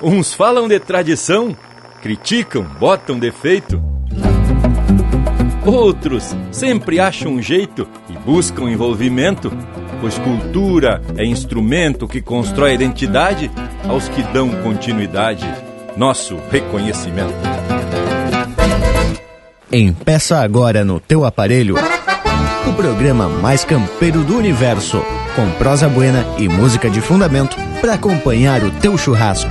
Uns falam de tradição, criticam, botam defeito. Outros sempre acham um jeito e buscam envolvimento, pois cultura é instrumento que constrói identidade aos que dão continuidade, nosso reconhecimento. Empeça agora no teu aparelho o programa mais campeiro do universo, com prosa buena e música de fundamento para acompanhar o teu churrasco.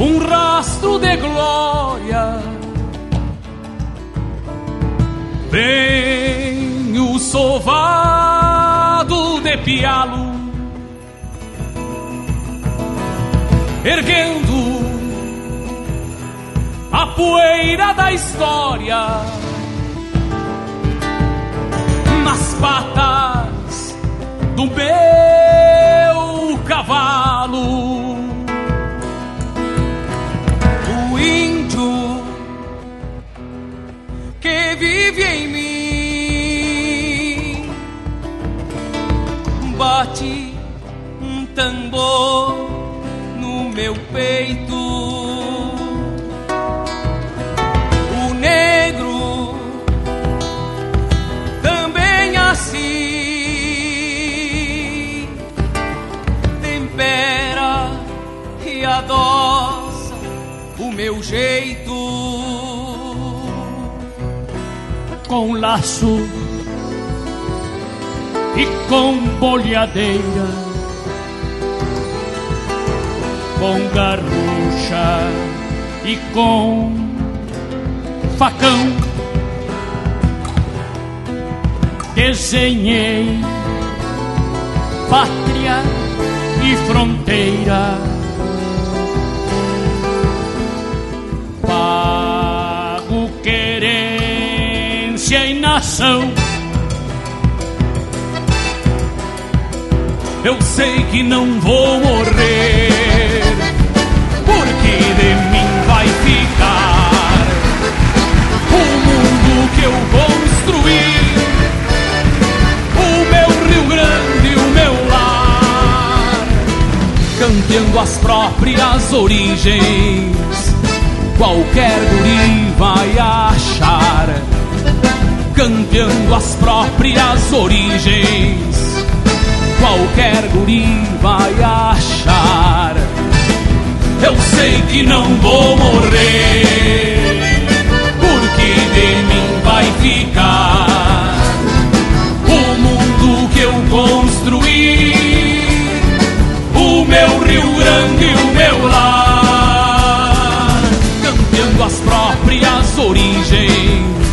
um rastro de glória. Vem o sovado de pialo, erguendo a poeira da história nas patas do meu cavalo. Vive em mim bate um tambor no meu peito. O negro também assim tempera e adoça o meu jeito com laço e com bolhadeira, com garrucha e com facão. Desenhei pátria e fronteira. Nação. Eu sei que não vou morrer, porque de mim vai ficar o mundo que eu construí. O meu Rio Grande, o meu lar, campeando as próprias origens. Qualquer guri vai achar, campeando as próprias origens. Qualquer guri vai achar. Eu sei que não vou morrer, porque de mim vai ficar o mundo que eu construí, o meu Rio Grande, o meu lar, campeando as próprias origens.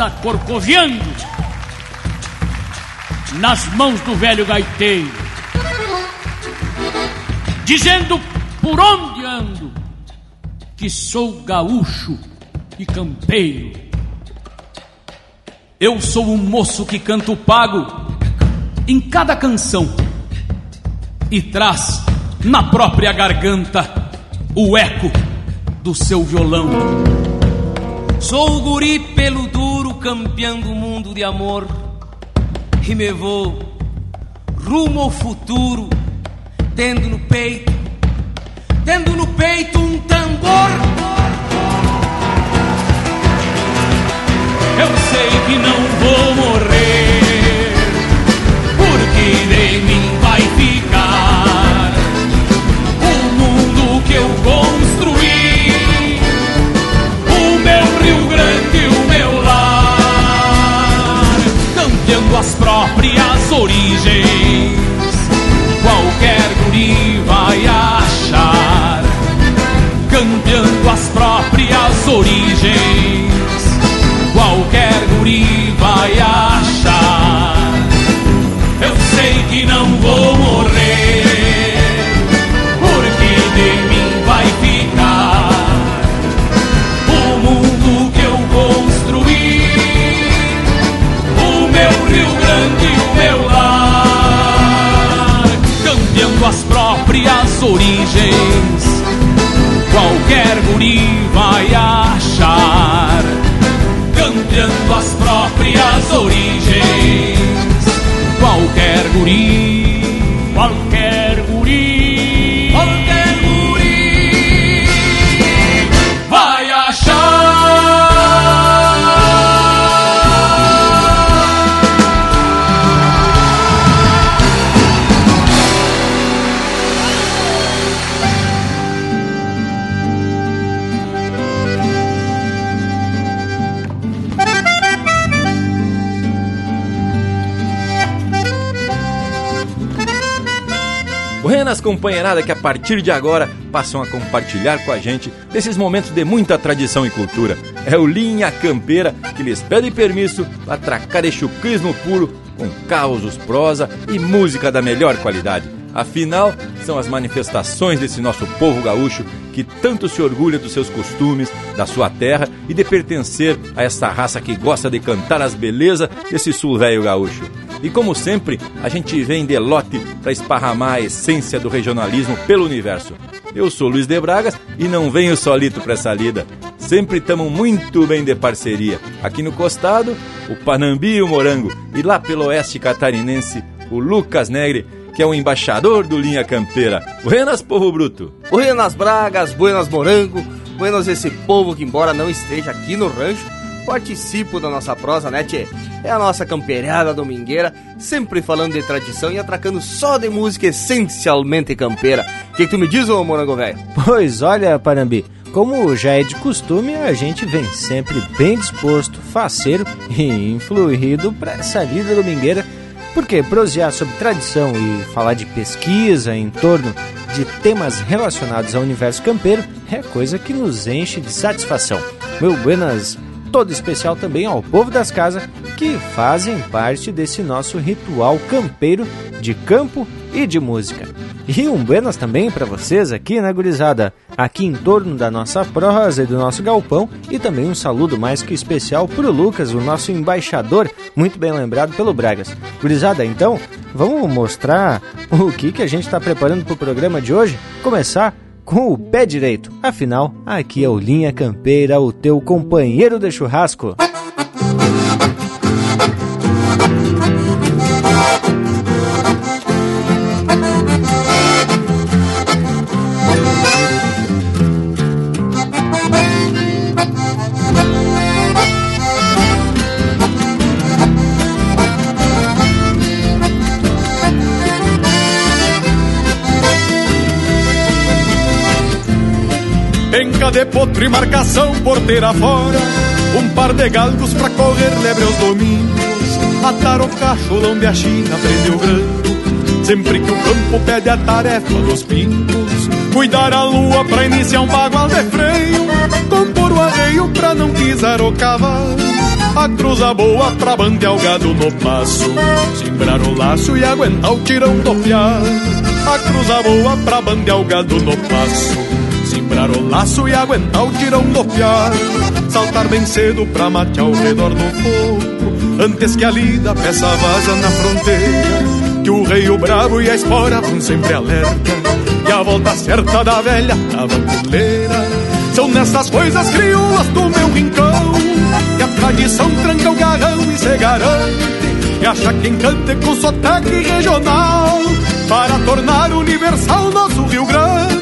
Gaita corcoviando nas mãos do velho gaiteiro, dizendo por onde ando que sou gaúcho e campeiro. Eu sou um moço que canto pago em cada canção e traz na própria garganta o eco do seu violão. Sou o guri pelo duro campeando o mundo de amor e me vou rumo ao futuro, tendo no peito, tendo no peito um tambor. Eu sei que não vou morrer, porque de mim origens. Qualquer guri vai achar, cambiando as próprias origens. Qualquer guri vai achar. Qualquer guri vai achar, campeando as próprias origens, qualquer guri, companheirada que a partir de agora passam a compartilhar com a gente desses momentos de muita tradição e cultura. É o Linha Campeira que lhes pede permisso para atracar de chucrismo puro com causos, prosa e música da melhor qualidade. Afinal, são as manifestações desse nosso povo gaúcho que tanto se orgulha dos seus costumes, da sua terra e de pertencer a essa raça que gosta de cantar as belezas desse sul velho gaúcho. E como sempre, a gente vem de lote para esparramar a essência do regionalismo pelo universo. Eu sou Luiz de Bragas e não venho solito para essa lida. Sempre estamos muito bem de parceria. Aqui no costado, o Panambi e o Morango. E lá pelo oeste catarinense, o Lucas Negre, que é o embaixador do Linha Campeira. Buenas, povo bruto! Buenas Bragas, buenas Morango, buenas esse povo que embora não esteja aqui no rancho, participo da nossa prosa, né, tchê? É a nossa campeirada domingueira, sempre falando de tradição e atracando só de música essencialmente campeira. O que, que tu me diz, ô morango velho? Pois olha, Parambi, como já é de costume, a gente vem sempre bem disposto, faceiro e influído para essa lida domingueira, porque prosear sobre tradição e falar de pesquisa em torno de temas relacionados ao universo campeiro é coisa que nos enche de satisfação. Meu buenas todo especial também ao povo das casas que fazem parte desse nosso ritual campeiro de campo e de música. E um buenas também para vocês aqui, né, gurizada? Aqui em torno da nossa prosa e do nosso galpão. E também um saludo mais que especial pro Lucas, o nosso embaixador, muito bem lembrado pelo Bragas. Gurizada, então, vamos mostrar o que, que a gente está preparando pro programa de hoje? Começar com o pé direito. Afinal, aqui é o Linha Campeira, o teu companheiro de churrasco. De potro e marcação porteira fora Um par de galgos pra correr lebre aos domingos Atar o cacholão de a China, prender o Sempre que o campo pede a tarefa dos pingos Cuidar a lua pra iniciar um bagual de freio Compor o arreio pra não pisar o cavalo. A cruza boa pra bandear o gado no passo Simbrar o laço e aguentar o tirão do piar. A cruza boa pra bandear o gado no passo Simbrar o laço e aguentar o tirão do piar Saltar bem cedo pra matear ao redor do fogo Antes que a lida peça vaza na fronteira Que o rei, o bravo e a espora vão sempre alerta. E a volta certa da velha tabaculeira São nessas coisas crioulas do meu rincão Que a tradição tranca o garrão e se garante. E acha quem cante com sotaque regional. Para tornar universal nosso Rio Grande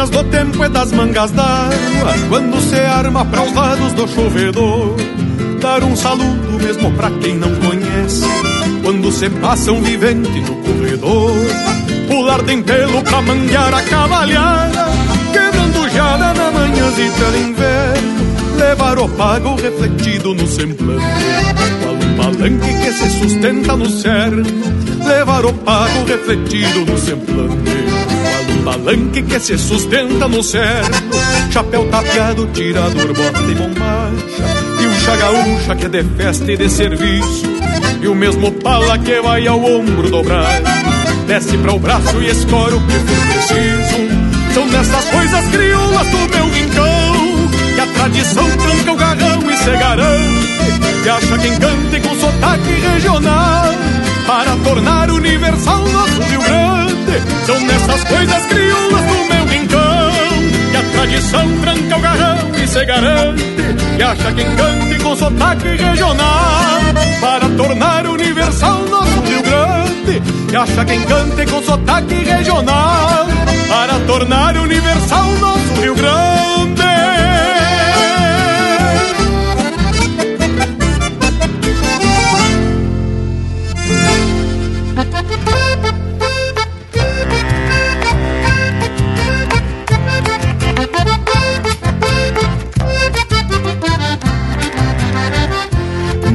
manhas do tempo é das mangas d'água. Quando se arma para os lados do chovedor Dar um saludo mesmo pra quem não conhece. Quando se passa um vivente no corredor pular de pelo pra manguear a cavalhada, quebrando jada na manhãzita de inverno, levar o pago refletido no semblante, qual um palanque que se sustenta no cerno, levar o pago refletido no semblante, palanque que se sustenta no cerno, chapéu tapeado, tirador, bota e bombacha, e um chagaúcha que é de festa e de serviço, e o mesmo pala que vai ao ombro dobrar, desce para o braço e escora o que for preciso. São dessas coisas crioulas do meu rincão que a tradição tranca o garrão e se garante. E acha quem cante com sotaque regional para tornar universal nosso Rio Grande. São dessas coisas crioulas do meu rincão que a tradição tranca o garrão e se garante. E acha quem cante com sotaque regional para tornar universal nosso Rio Grande. E acha quem cante com sotaque regional para tornar universal nosso Rio Grande.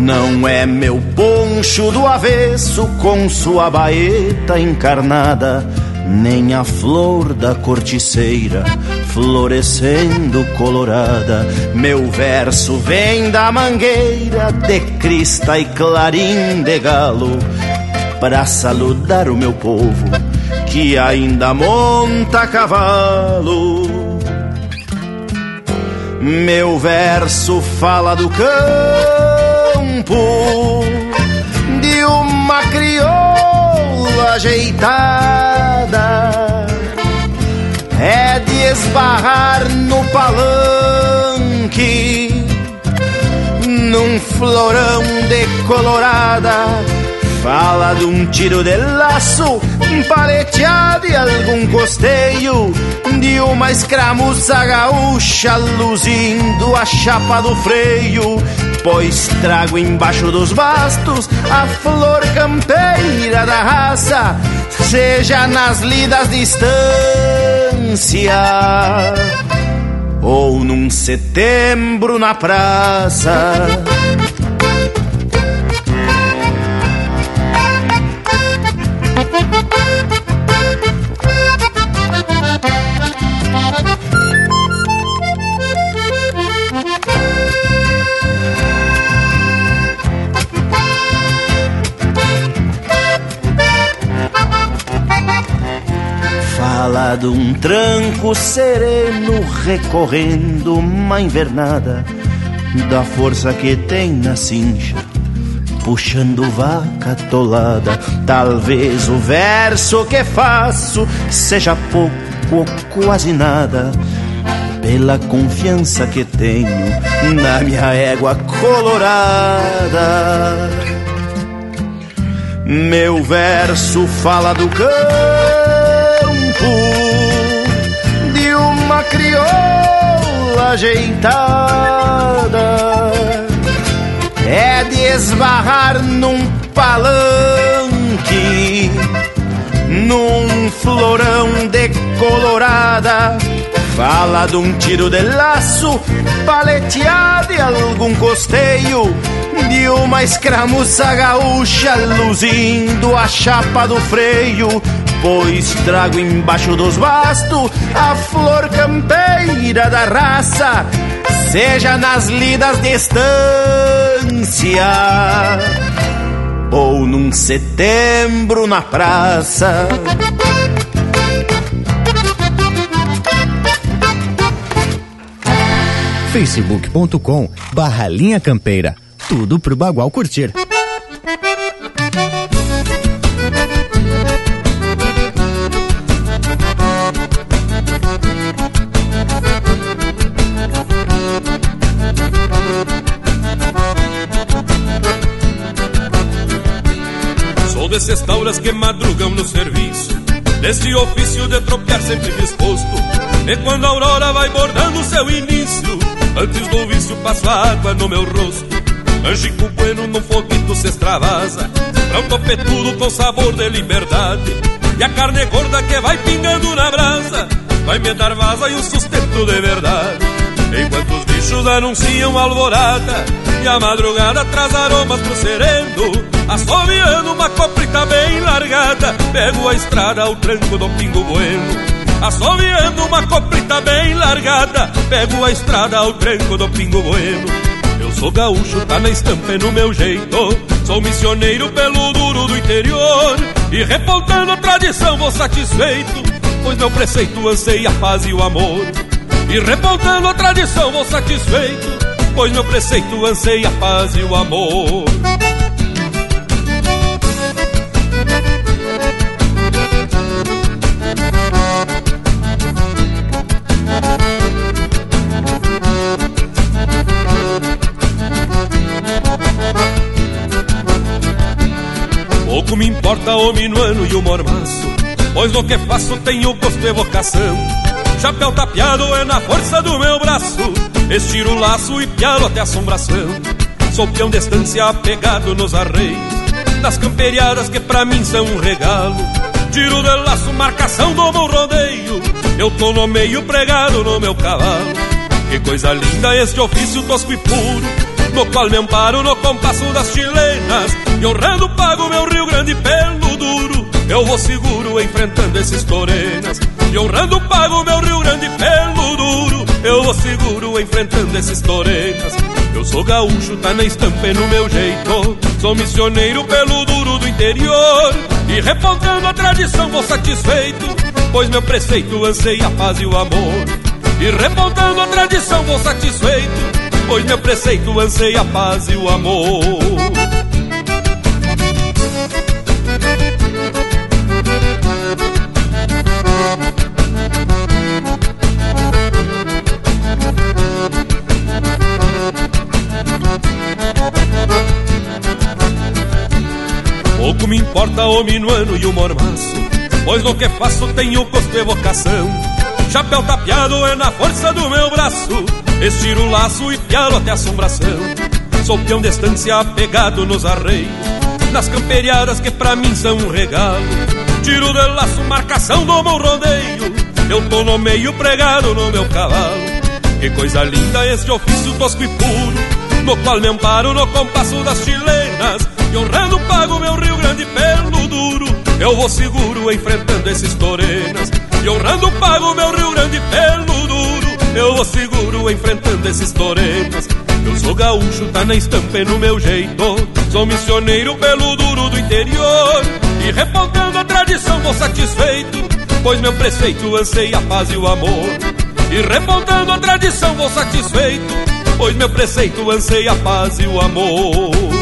Não é meu poncho do avesso com sua baeta encarnada, nem a flor da corticeira florescendo colorada. Meu verso vem da mangueira de crista e clarim de galo, para saludar o meu povo que ainda monta cavalo. Meu verso fala do campo de uma crioula ajeitada. É de esbarrar no palanque, num florão de colorada. Fala de um tiro de laço, paleteado e algum costeio de uma escramuça gaúcha luzindo a chapa do freio. Pois trago embaixo dos bastos a flor campeira da raça, seja nas lidas distância ou num setembro na praça. De um tranco sereno recorrendo uma invernada, da força que tem na cincha, puxando vaca tolada. Talvez o verso que faço seja pouco ou quase nada, pela confiança que tenho na minha égua colorada. Meu verso fala do campo crioula ajeitada. É de esbarrar num palanque, num florão de colorada. Fala de um tiro de laço, paleteado e algum costeio de uma escramuça gaúcha luzindo a chapa do freio. Pois trago embaixo dos bastos a flor campeira da raça, seja nas lidas de estância ou num setembro na praça. facebook.com barra linha campeira. Tudo pro Bagual curtir. Tauras que madrugam no serviço. Desse ofício de tropear sempre disposto E quando a aurora vai bordando seu início Antes do vício passo água no meu rosto. Angico bueno num foguito se extravasa Pra um topetudo com sabor de liberdade. E a carne gorda que vai pingando na brasa Vai me dar vaza e o sustento de verdade Enquanto os bichos anunciam alvorada E a madrugada traz aromas pro sereno Assoviando uma coprita bem largada Pego a estrada ao tranco do pingo bueno. Assoviando uma coprita bem largada Pego a estrada ao tranco do pingo bueno. Eu sou gaúcho, tá na estampa e no meu jeito. Sou missioneiro pelo duro do interior. E repontando a tradição vou satisfeito Pois meu preceito anseia a paz e o amor E repontando a tradição vou satisfeito Pois meu preceito anseia a paz e o amor. Pouco me importa o minuano e o mormaço Pois no que faço tenho gosto e vocação Chapéu tapeado é na força do meu braço. Estiro o laço e pialo até assombração. Sou peão de estância apegado nos arreios. Das camperiadas que pra mim são um regalo. Tiro de laço, marcação do meu rodeio. Eu tô no meio pregado no meu cavalo. Que coisa linda este ofício tosco e puro no qual me amparo no compasso das chilenas. E honrando pago meu Rio Grande pelo duro Eu vou seguro enfrentando esses torenas E honrando pago meu Rio Grande pelo duro Eu vou seguro enfrentando esses torenas Eu sou gaúcho, tá na estampa e no meu jeito. Sou missioneiro pelo duro do interior. E repontando a tradição vou satisfeito Pois meu preceito anseia a paz e o amor. E repontando a tradição vou satisfeito pois meu preceito anseia a paz e o amor. Importa o minuano e o mormaço, pois no que faço tenho gosto e vocação. Chapéu tapeado é na força do meu braço. Estiro o laço e pialo até assombração. Sou peão de estância apegado nos arreios. Nas camperiadas que pra mim são um regalo. Tiro de laço, marcação do meu rodeio. Eu tô no meio pregado no meu cavalo. Que coisa linda este ofício tosco e puro No qual me amparo no compasso das chilenas E honrando pago meu Rio Grande pelo duro. Eu vou seguro enfrentando esses torenas. E honrando pago meu Rio Grande pelo duro. Eu vou seguro enfrentando esses torenos Eu sou gaúcho, tá na estampa e no meu jeito. Sou missioneiro pelo duro do interior. E repontando a tradição vou satisfeito. Pois meu preceito anseia a paz e o amor. E repontando a tradição vou satisfeito. Pois meu preceito anseia a paz e o amor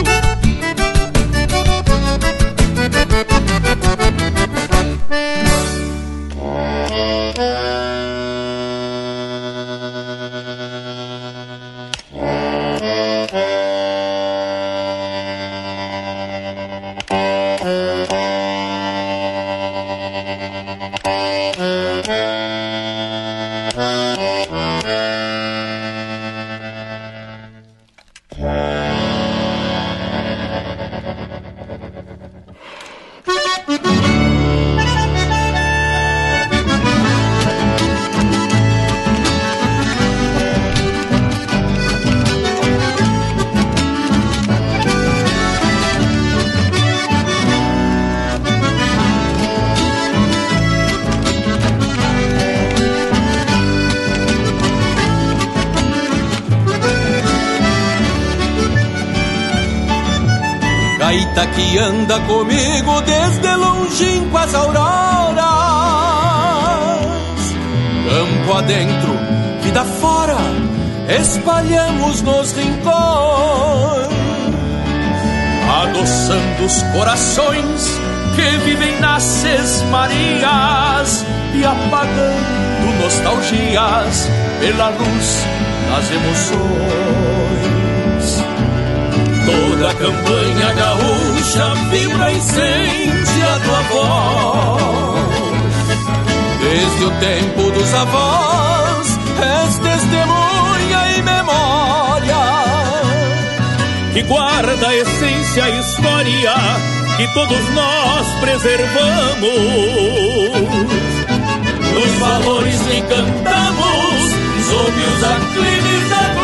que anda comigo desde longínquo as auroras. Campo adentro, vida fora, espalhamos nos rincões, adoçando os corações que vivem nas sesmarias e apagando nostalgias pela luz das emoções. Toda a campanha gaúcha vibra e sente a tua voz. Desde o tempo dos avós, és testemunha e memória que guarda a essência e história que todos nós preservamos. Os valores que cantamos sob os aclives da glória.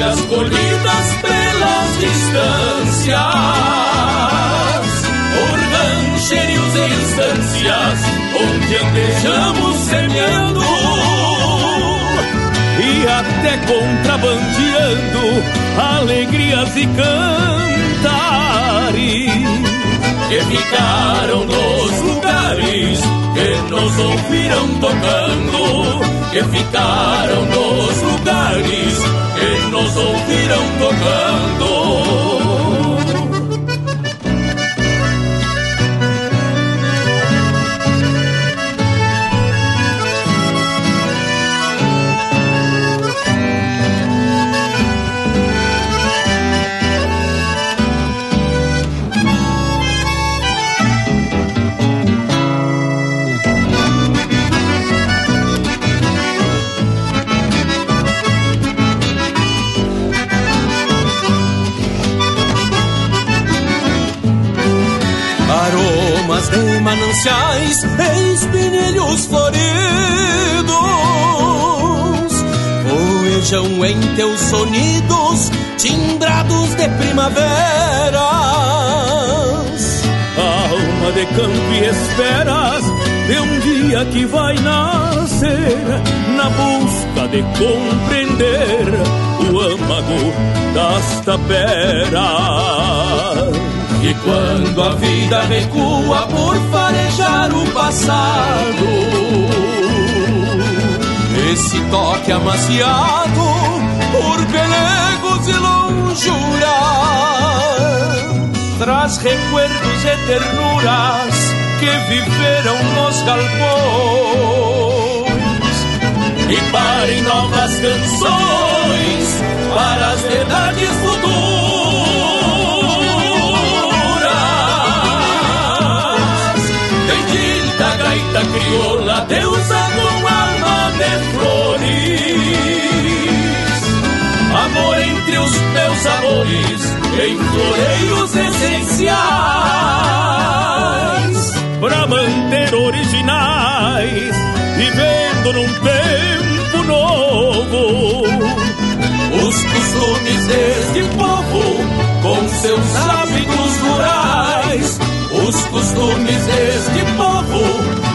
Antigas colhidas pelas distâncias. Por rancherios e instâncias onde andejamos semeando e até contrabandeando alegrias e cantares que ficaram nos lugares que nos ouviram tocando, que ficaram nos lugares que nos ouviram tocando. Mananciais, espinilhos floridos. Voejam em teus sonidos, timbrados de primaveras. Alma de campo e esperas de um dia que vai nascer, na busca de compreender o âmago das taperas. E quando a vida recua por farejar o passado, esse toque amaciado por pelegos e lonjuras traz recuerdos e ternuras que viveram nos galpões e parem novas canções para as verdades futuras. Gaita crioula, deusa com alma de flores. Amor entre os meus amores, em floreios essenciais. Pra manter originais, vivendo num tempo novo. Os costumes deste povo, com seus hábitos rurais os costumes deste povo,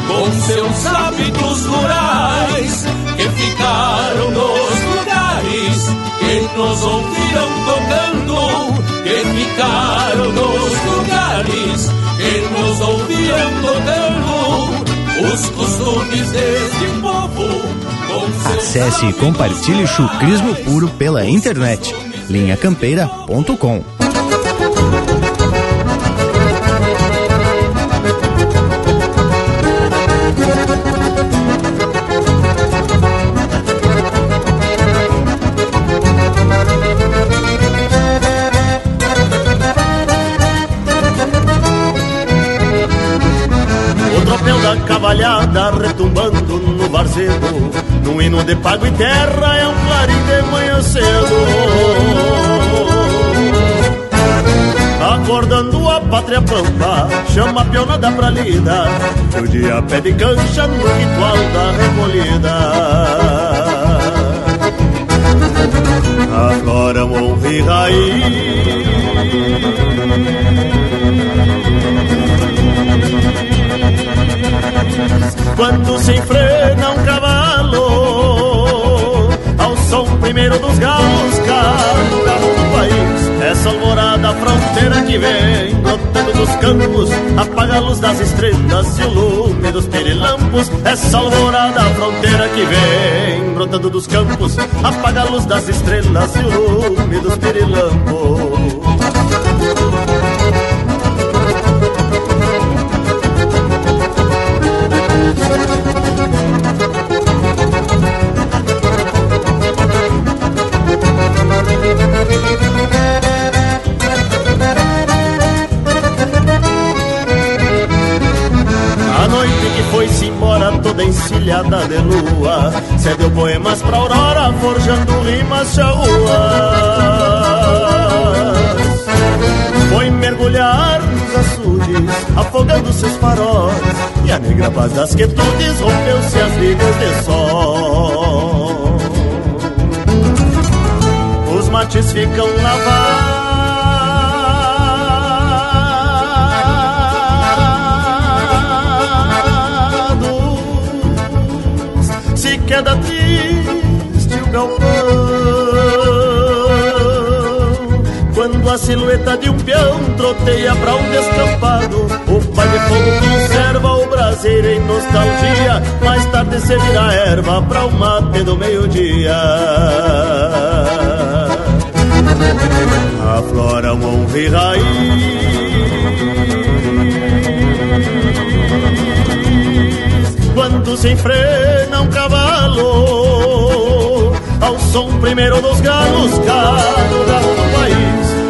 com seus hábitos rurais, que ficaram nos lugares que nos ouviram tocando, que ficaram nos lugares que nos ouviram tocando. Os costumes deste povo. Acesse e compartilhe chucrismo puro pela internet. linhacampeira.com Pago e terra é um clarim de manhã cedo. Acordando a pátria pampa, chama a pionada pra lida. O dia pede cancha no ritual da recolhida. Agora e raiz. Quando se enfrena um cavalo primeiro dos galos cada do país. Essa alvorada fronteira que vem brotando dos campos apaga a luz das estrelas e o lume dos pirilampos essa alvorada fronteira que vem brotando dos campos apaga a luz das estrelas e o lume dos pirilampos troteia pra um descampado, o pai de fogo conserva o braseiro em nostalgia. Mais tarde se vira erva pra o mate do meio-dia. Aflora um honra e raiz quando se enfrena um cavalo Ao som primeiro dos galos, cada do país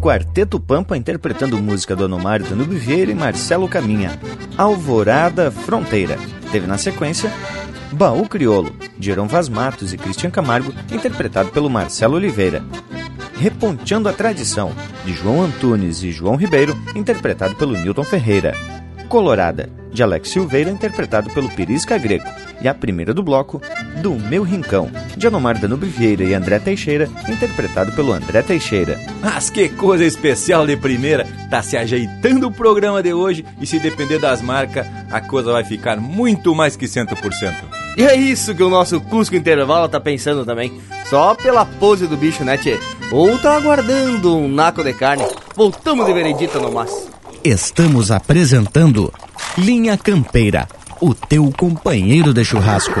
Quarteto Pampa interpretando música do Anomário Danube Vieira e Marcelo Caminha, Alvorada Fronteira. Teve na sequência Baú Criolo, de Heron Vaz Matos e Cristian Camargo, interpretado pelo Marcelo Oliveira. Reponteando a Tradição, de João Antunes e João Ribeiro, interpretado pelo Newton Ferreira. Colorada, de Alex Silveira, interpretado pelo Pirisca Greco, e a primeira do bloco, Do Meu Rincão, de Anomar Danube Vieira e André Teixeira, interpretado pelo André Teixeira. Mas que coisa especial de primeira! Tá se ajeitando o programa de hoje e se depender das marcas, a coisa vai ficar muito mais que 100%. E é isso que o nosso Cusco Intervalo tá pensando também. Só pela pose do bicho, né, tchê? Ou tá aguardando um naco de carne. Voltamos de veredita no mas. Estamos apresentando Linha Campeira, o teu companheiro de churrasco.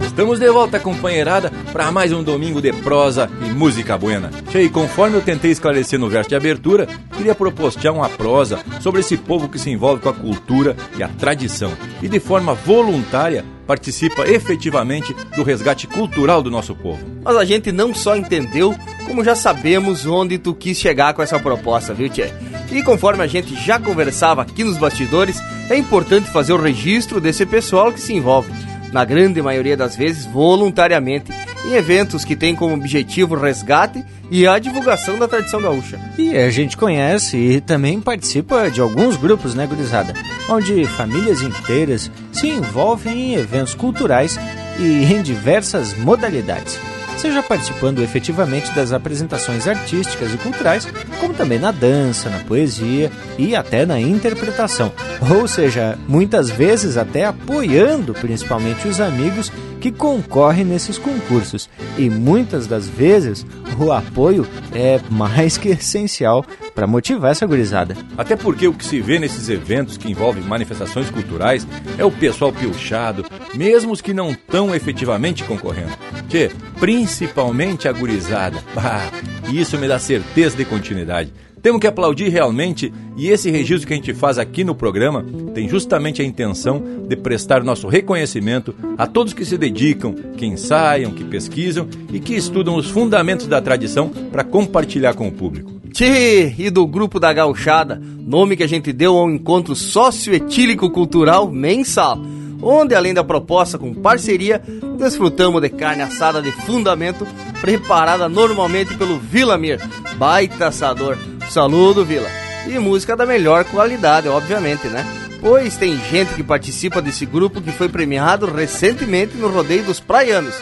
Estamos de volta, companheirada, para mais um domingo de prosa e música buena. Cheio, conforme eu tentei esclarecer no verso de abertura, queria propostear uma prosa sobre esse povo que se envolve com a cultura e a tradição e de forma voluntária participa efetivamente do resgate cultural do nosso povo. Mas a gente não só entendeu, como já sabemos onde tu quis chegar com essa proposta, viu, Tchê? E conforme a gente já conversava aqui nos bastidores, é importante fazer o registro desse pessoal que se envolve na grande maioria das vezes voluntariamente, em eventos que têm como objetivo o resgate e a divulgação da tradição gaúcha. E a gente conhece e também participa de alguns grupos, né, gurizada? Onde famílias inteiras se envolvem em eventos culturais e em diversas modalidades seja participando efetivamente das apresentações artísticas e culturais, como também na dança, na poesia e até na interpretação. Ou seja, muitas vezes até apoiando principalmente os amigos que concorrem nesses concursos. E muitas das vezes o apoio é mais que essencial para motivar essa gurizada. Até porque o que se vê nesses eventos que envolvem manifestações culturais é o pessoal piochado, mesmo os que não estão efetivamente concorrendo. Que, principalmente a gurizada. Ah, isso me dá certeza de continuidade. Temos que aplaudir realmente e esse registro que a gente faz aqui no programa tem justamente a intenção de prestar nosso reconhecimento a todos que se dedicam, que ensaiam, que pesquisam e que estudam os fundamentos da tradição para compartilhar com o público. Tchê, e do Grupo da Gauchada, nome que a gente deu ao encontro socioetílico cultural mensal, onde além da proposta com parceria, desfrutamos de carne assada de fundamento preparada normalmente pelo Vila Mir, baita assador Saludo, Vila. E música da melhor qualidade, obviamente, né? Pois tem gente que participa desse grupo que foi premiado recentemente no Rodeio dos Praianos.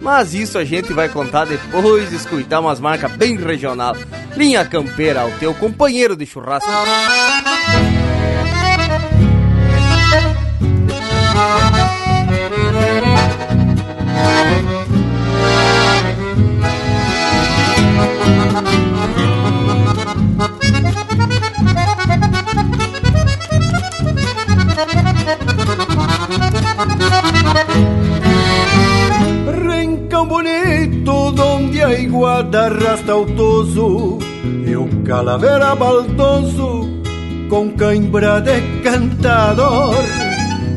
Mas isso a gente vai contar depois de escutar umas marcas bem regional. Linha Campeira, o teu companheiro de churrasco. Rincão bonito, donde a iguada arrasta o toso E o calavera baldoso com cãibra de cantador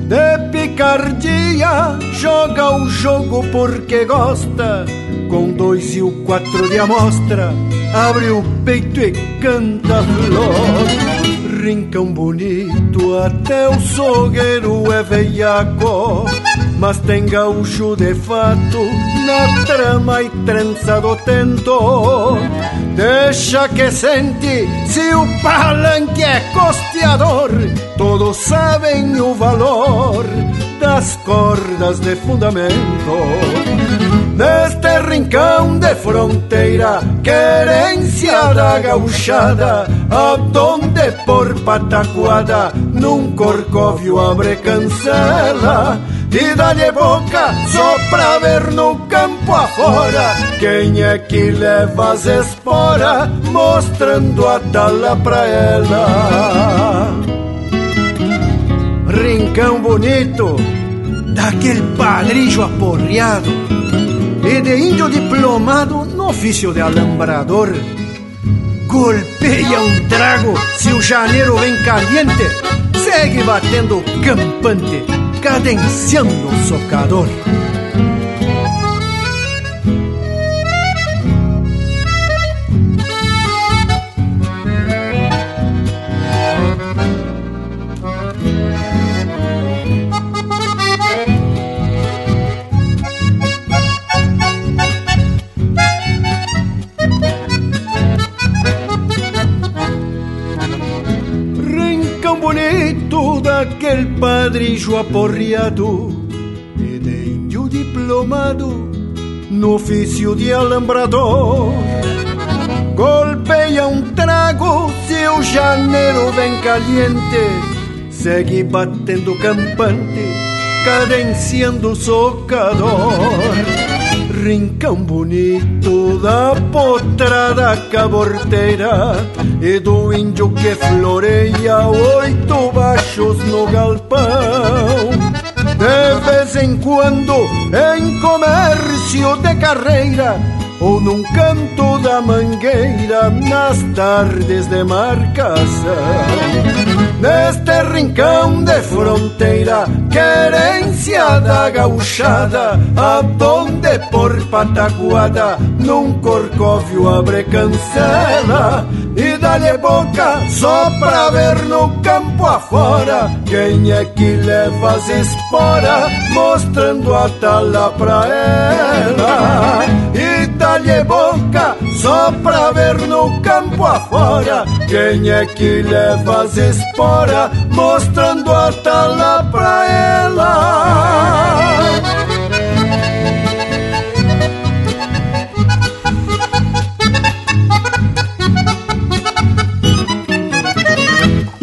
De picardia, joga o jogo porque gosta Com dois e o quatro de amostra, abre o peito e canta flor. Rincão bonito, até o sogueiro é veiaco mas tem gaúcho de fato na trama e trança do tento. Deixa que sente se o palanque é costeador, todos sabem o valor das cordas de fundamento. Neste rincão de fronteira, querência da gauchada, aonde por pataquada, num corcóvio abre cancela e dá-lhe boca só pra ver no campo afora quem é que leva as esporas mostrando a tala pra ela. Rincão bonito daquele padrilho aporreado e de índio diplomado no ofício de alambrador. Golpeia um trago se o janeiro vem caliente, segue batendo campante cadenciando o socador. Padrillo aporreado e de índio diplomado no ofício de alambrador. Golpeia um trago se o janeiro vem caliente, segue batendo campante, cadenciando o socador rincão bonito da potrada caborteira e do índio que floreia oito baixos no galpão. De vez em quando, em comércio de carreira, ou num canto da mangueira nas tardes de marcação. Neste rincão de fronteira, querência da gauchada, aonde por pataguada, num corcóvio abre cancela e dá-lhe boca só pra ver no campo afora quem é que leva as esporas, mostrando a tala pra ela. E dá-lhe boca só pra ver no campo afora quem é que leva as esporas, mostrando a tala pra ela.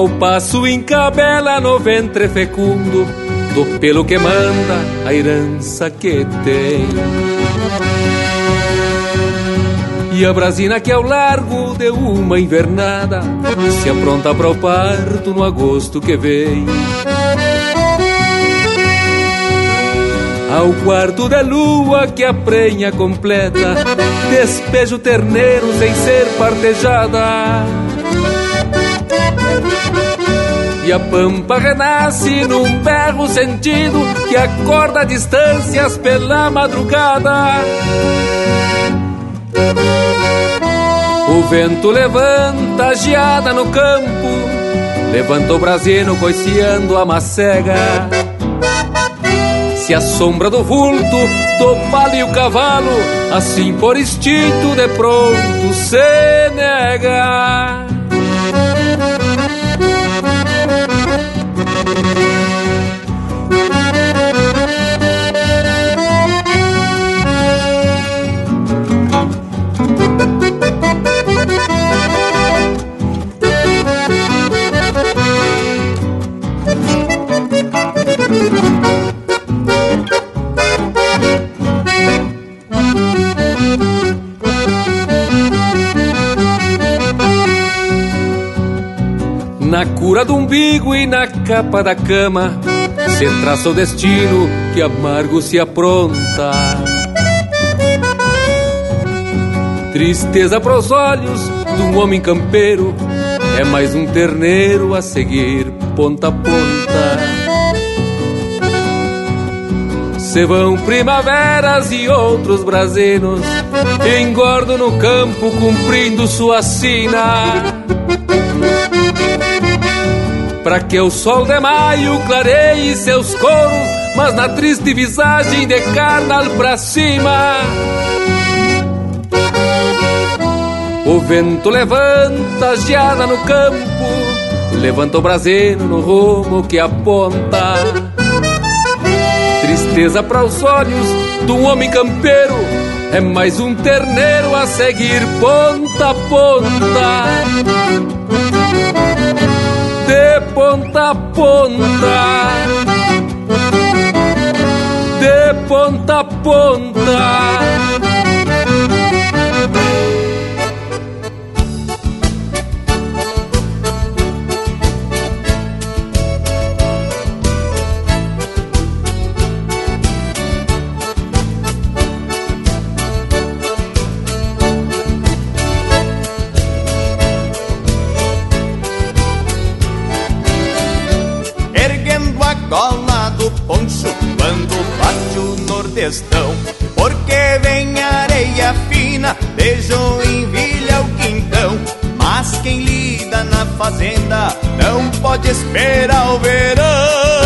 Ao passo encabela no ventre fecundo Do pelo que manda a herança que tem. E a brasina que ao largo de uma invernada Se apronta para o parto no agosto que vem. Ao quarto da lua que a prenha completa Despejo terneiro sem ser partejada E a pampa renasce num berro sentido que acorda distâncias pela madrugada. O vento levanta a geada no campo, levanta o brasino coiciando a macega. Se a sombra do vulto do palo e o cavalo, assim por instinto de pronto se nega. Na cura do umbigo e na capa da cama Se traça o destino que amargo se apronta. Tristeza pros olhos de um homem campeiro É mais um terneiro a seguir ponta a ponta. Se vão primaveras e outros brasinos Engordo no campo cumprindo sua sina Pra que o sol de maio clareie seus coros, mas na triste visagem de carnal pra cima. O vento levanta a geada no campo, levanta o braseiro no rumo que aponta. Tristeza para os olhos um homem campeiro, é mais um terneiro a seguir ponta a ponta de ponta a ponta, de ponta a ponta. Porque vem areia fina, beijo envilha o quintão. Mas quem lida na fazenda não pode esperar o verão.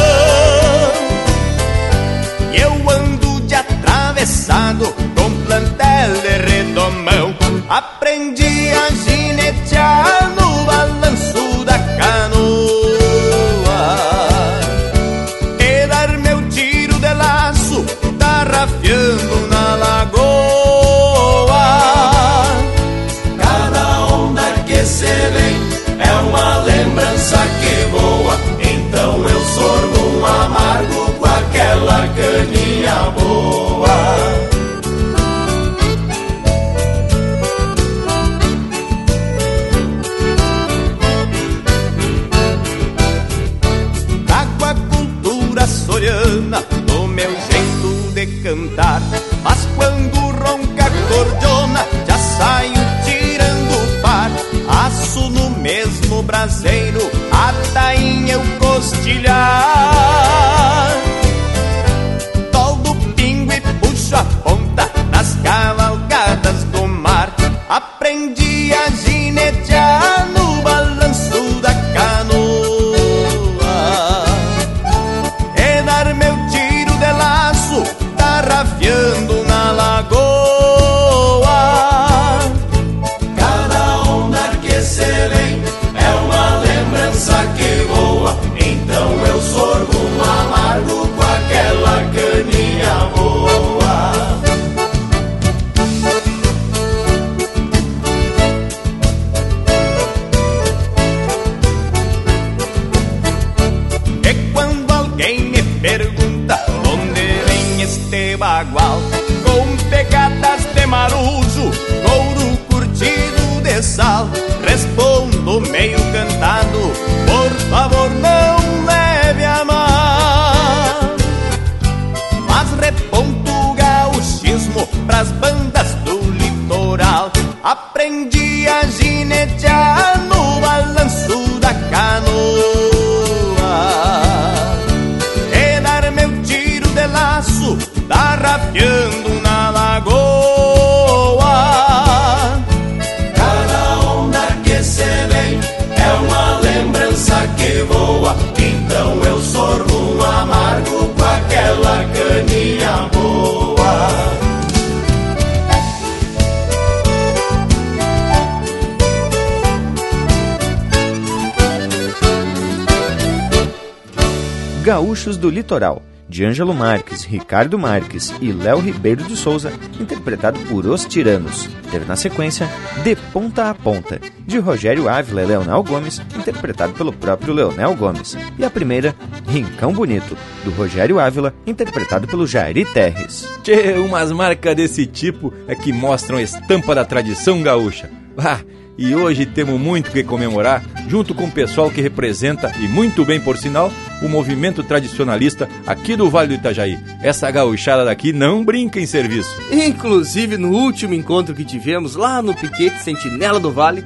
Litoral, de Ângelo Marques, Ricardo Marques e Léo Ribeiro de Souza, interpretado por Os Tiranos. Teve na sequência De Ponta a Ponta, de Rogério Ávila e Leonel Gomes, interpretado pelo próprio Leonel Gomes. E a primeira, Rincão Bonito, do Rogério Ávila, interpretado pelo Jairi Terres. Tchê, umas marcas desse tipo é que mostram a estampa da tradição gaúcha. Ah, e hoje temos muito que comemorar, junto com o pessoal que representa, e muito bem por sinal, o movimento tradicionalista aqui do Vale do Itajaí. Essa gauchada daqui não brinca em serviço. Inclusive, no último encontro que tivemos lá no Piquete Sentinela do Vale,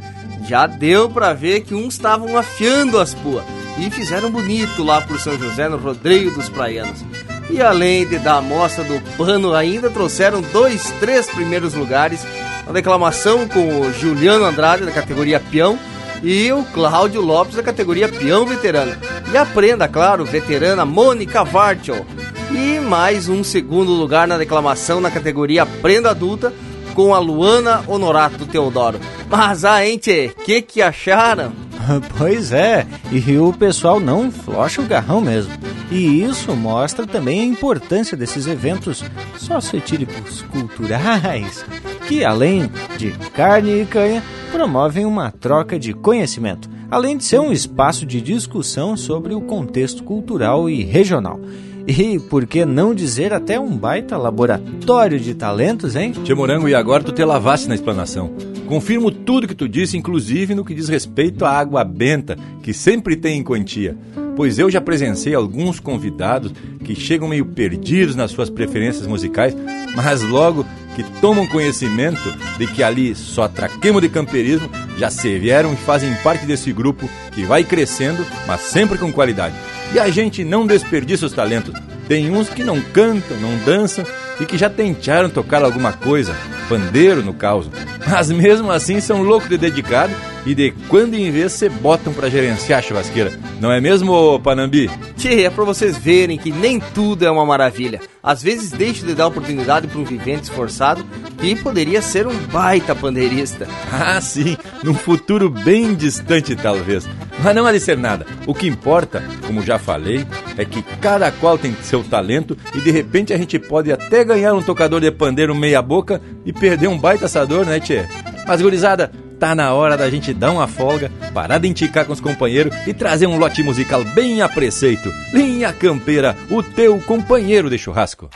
já deu para ver que uns estavam afiando as puas e fizeram bonito lá por São José no Rodeio dos Praianos. E além de dar a mostra do pano, ainda trouxeram dois, três primeiros lugares na declamação com o Juliano Andrade, da categoria peão, e o Cláudio Lopes, da categoria peão veterano. E a prenda, claro, veterana Mônica Vartel. E mais um segundo lugar na declamação na categoria prenda adulta, com a Luana Honorato Teodoro. Mas, ah, tchê, que que acharam? Pois é, e o pessoal não flocha o garrão mesmo. E isso mostra também a importância desses eventos socioetílicos culturais, que além de carne e canha, promovem uma troca de conhecimento, além de ser um espaço de discussão sobre o contexto cultural e regional. E por que não dizer até um baita laboratório de talentos, hein? Tchê Morango, e agora tu te lavasse na explanação. Confirmo tudo que tu disse, inclusive no que diz respeito à água benta, que sempre tem em quantia. Pois eu já presenciei alguns convidados que chegam meio perdidos nas suas preferências musicais, mas logo que tomam conhecimento de que ali só traquemo de camperismo, já se vieram e fazem parte desse grupo que vai crescendo, mas sempre com qualidade. E a gente não desperdiça os talentos. Tem uns que não cantam, não dançam e que já tentaram tocar alguma coisa, pandeiro no caso. Mas mesmo assim são loucos de dedicado e de quando em vez se botam para gerenciar a churrasqueira. Não é mesmo, Panambi? Tchê, é para vocês verem que nem tudo é uma maravilha. Às vezes deixo de dar oportunidade para um vivente esforçado que poderia ser um baita pandeirista. Ah, sim, num futuro bem distante talvez. Mas não há de ser nada. O que importa, como já falei, é que cada qual tem seu talento e de repente a gente pode até ganhar um tocador de pandeiro meia boca e perder um baita assador, né, tchê? Mas, gurizada, tá na hora da gente dar uma folga, parar de indicar com os companheiros e trazer um lote musical bem a preceito. Linha Campeira, o teu companheiro de churrasco.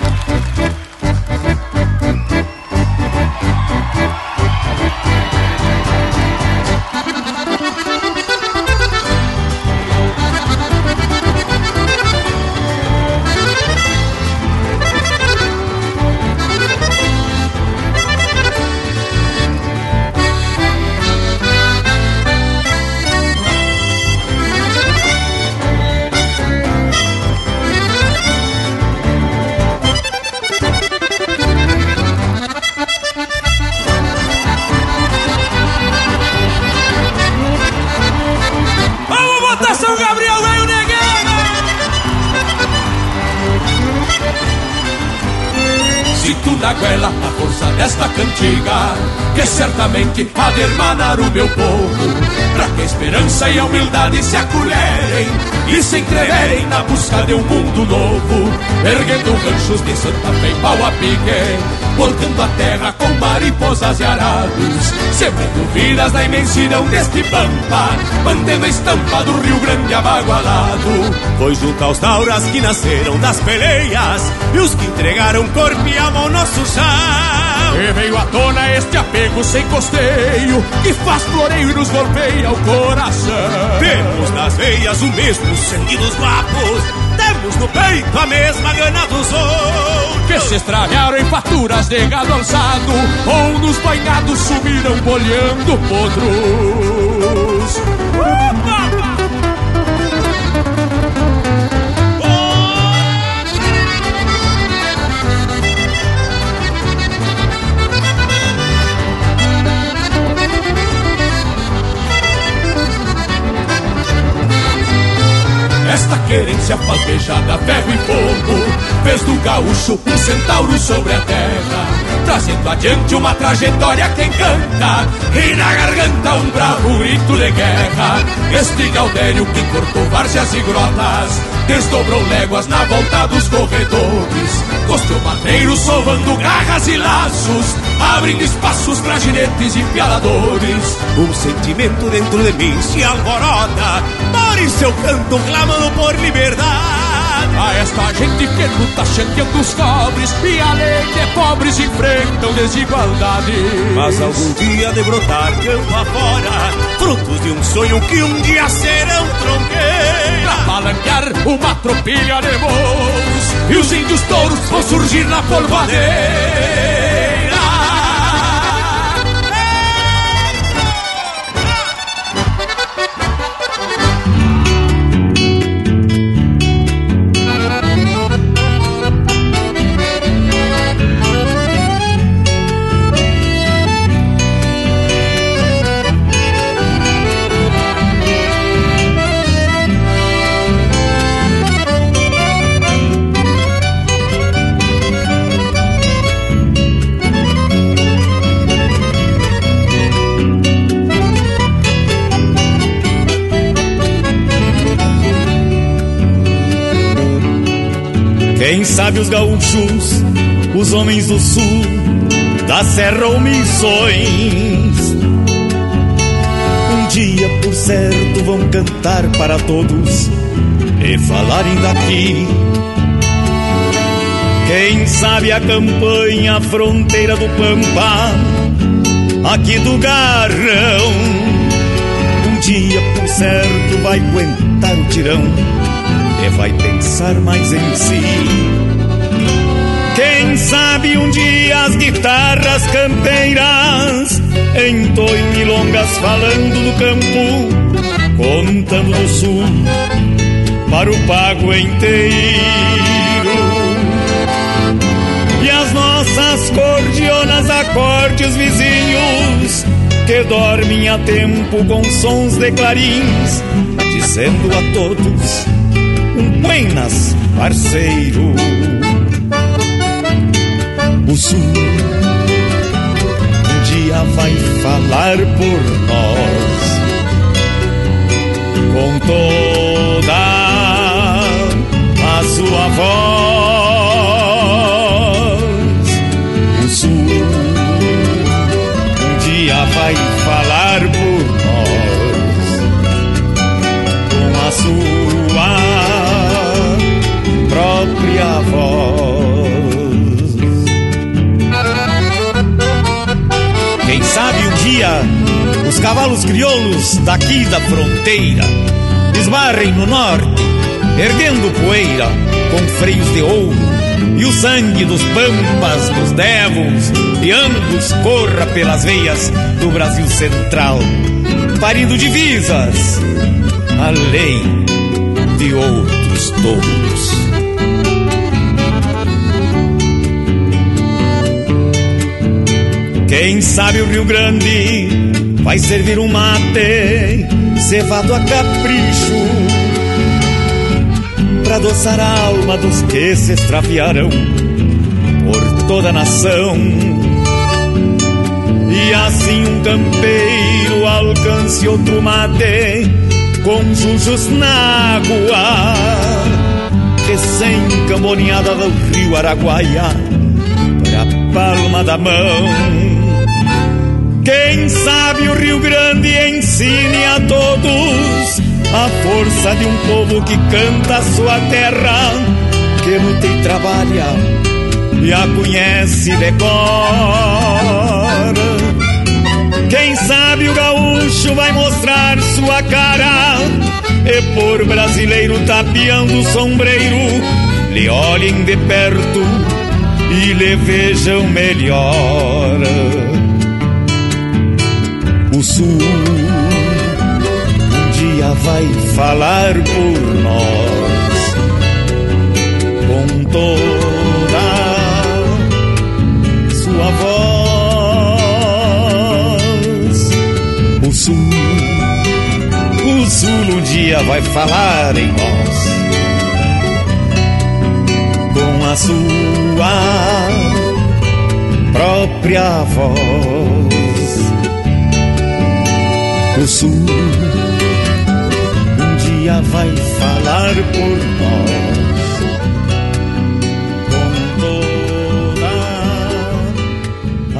Que certamente há de hermanar o meu povo, para que a esperança e a humildade se acolherem e se entreverem na busca de um mundo novo, erguendo ranchos de Santa Fe e pau a pique, voltando a terra com mariposas e arados, sembrando vidas na imensidão deste pampa, mantendo a estampa do Rio Grande abagualado. Foi junto aos tauras que nasceram das peleias e os que entregaram corpo e alma ao nosso chá. E veio à tona este apego sem costeio Que faz floreio e nos golpeia o coração. Temos nas veias o mesmo sangue dos guapos Temos no peito a mesma gana dos outros. Que se estragaram em faturas de gado alçado Ou nos banhados sumiram bolhando potros Opa! Esta querência palpejada, ferro e fogo vez do gaúcho, um centauro sobre a terra, trazendo adiante uma trajetória que encanta, e na garganta um bravo grito de guerra. Este Gaudério que cortou várzeas e grotas, desdobrou léguas na volta dos corredores, costeou madeiros sovando garras e laços, abrindo espaços para ginetes e pialadores. Um sentimento dentro de mim se alvorota, por seu canto clamando por liberdade. A esta gente que luta chanteando os cobres E além de pobres enfrentam desigualdade Mas algum dia de brotar campo afora Frutos de um sonho que um dia serão tronqueiros Pra balancear uma tropilha de voos E os índios touros vão surgir na polvadeira os homens do sul, da serra ou missões. Um dia, por certo, vão cantar para todos e falarem daqui. Quem sabe a campanha, a fronteira do Pampa, aqui do Garrão. Um dia, por certo, vai aguentar o tirão e vai pensar mais em si. Quem sabe um dia as guitarras campeiras entoem milongas falando do campo, contando do sul para o pago inteiro. E as nossas cordionas acorde os vizinhos que dormem a tempo com sons de clarins, dizendo a todos buenas, parceiro. O sul um dia vai falar por nós com toda a sua voz. O sul um dia vai falar por nós com a sua própria voz. Os cavalos crioulos daqui da fronteira esbarrem no norte, erguendo poeira com freios de ouro. E o sangue dos pampas, dos devos e ambos corra pelas veias do Brasil Central, parindo divisas, além de outros touros. Quem sabe o Rio Grande vai servir um mate cevado a capricho para adoçar a alma dos que se extraviaram por toda a nação. E assim um campeiro alcance outro mate com jujos na água, recém camboneada do rio Araguaia, pra palma da mão. Quem sabe o Rio Grande ensine a todos a força de um povo que canta a sua terra, que luta e trabalha e a conhece de cor. Quem sabe o gaúcho vai mostrar sua cara e por brasileiro tapeando o sombreiro, lhe olhem de perto e lhe vejam melhor o sul um dia vai falar por nós com toda sua voz. O sul, o sul um dia vai falar em nós com a sua própria voz. O sul um dia vai falar por nós. Com toda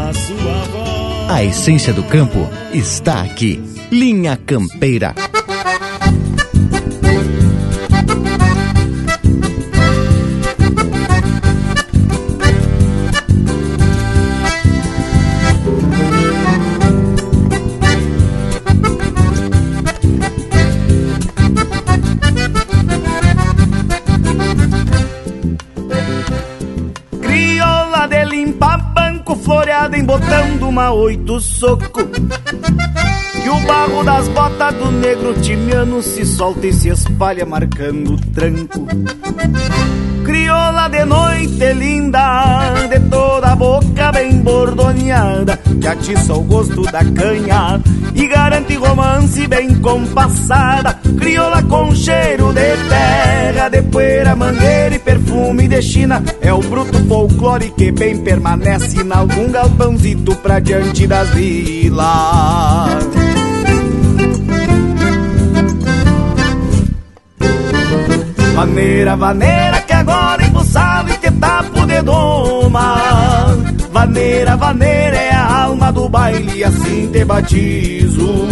a sua voz. A essência do campo está aqui. Linha Campeira. Soco. Que o barro das botas do negro timiano se solta e se espalha marcando o tranco. Crioula de noite linda, de toda a boca bem bordoneada Que atiça o gosto da canha e garante romance bem compassada. Crioula com cheiro de terra, de poeira, mangueira e perfume de China. É o bruto folclore que bem permanece em algum galpãozito pra diante das vilas. Vaneira, vaneira que agora embuçado e te tapo de doma Vaneira, vaneira é alma do baile, assim te batizo,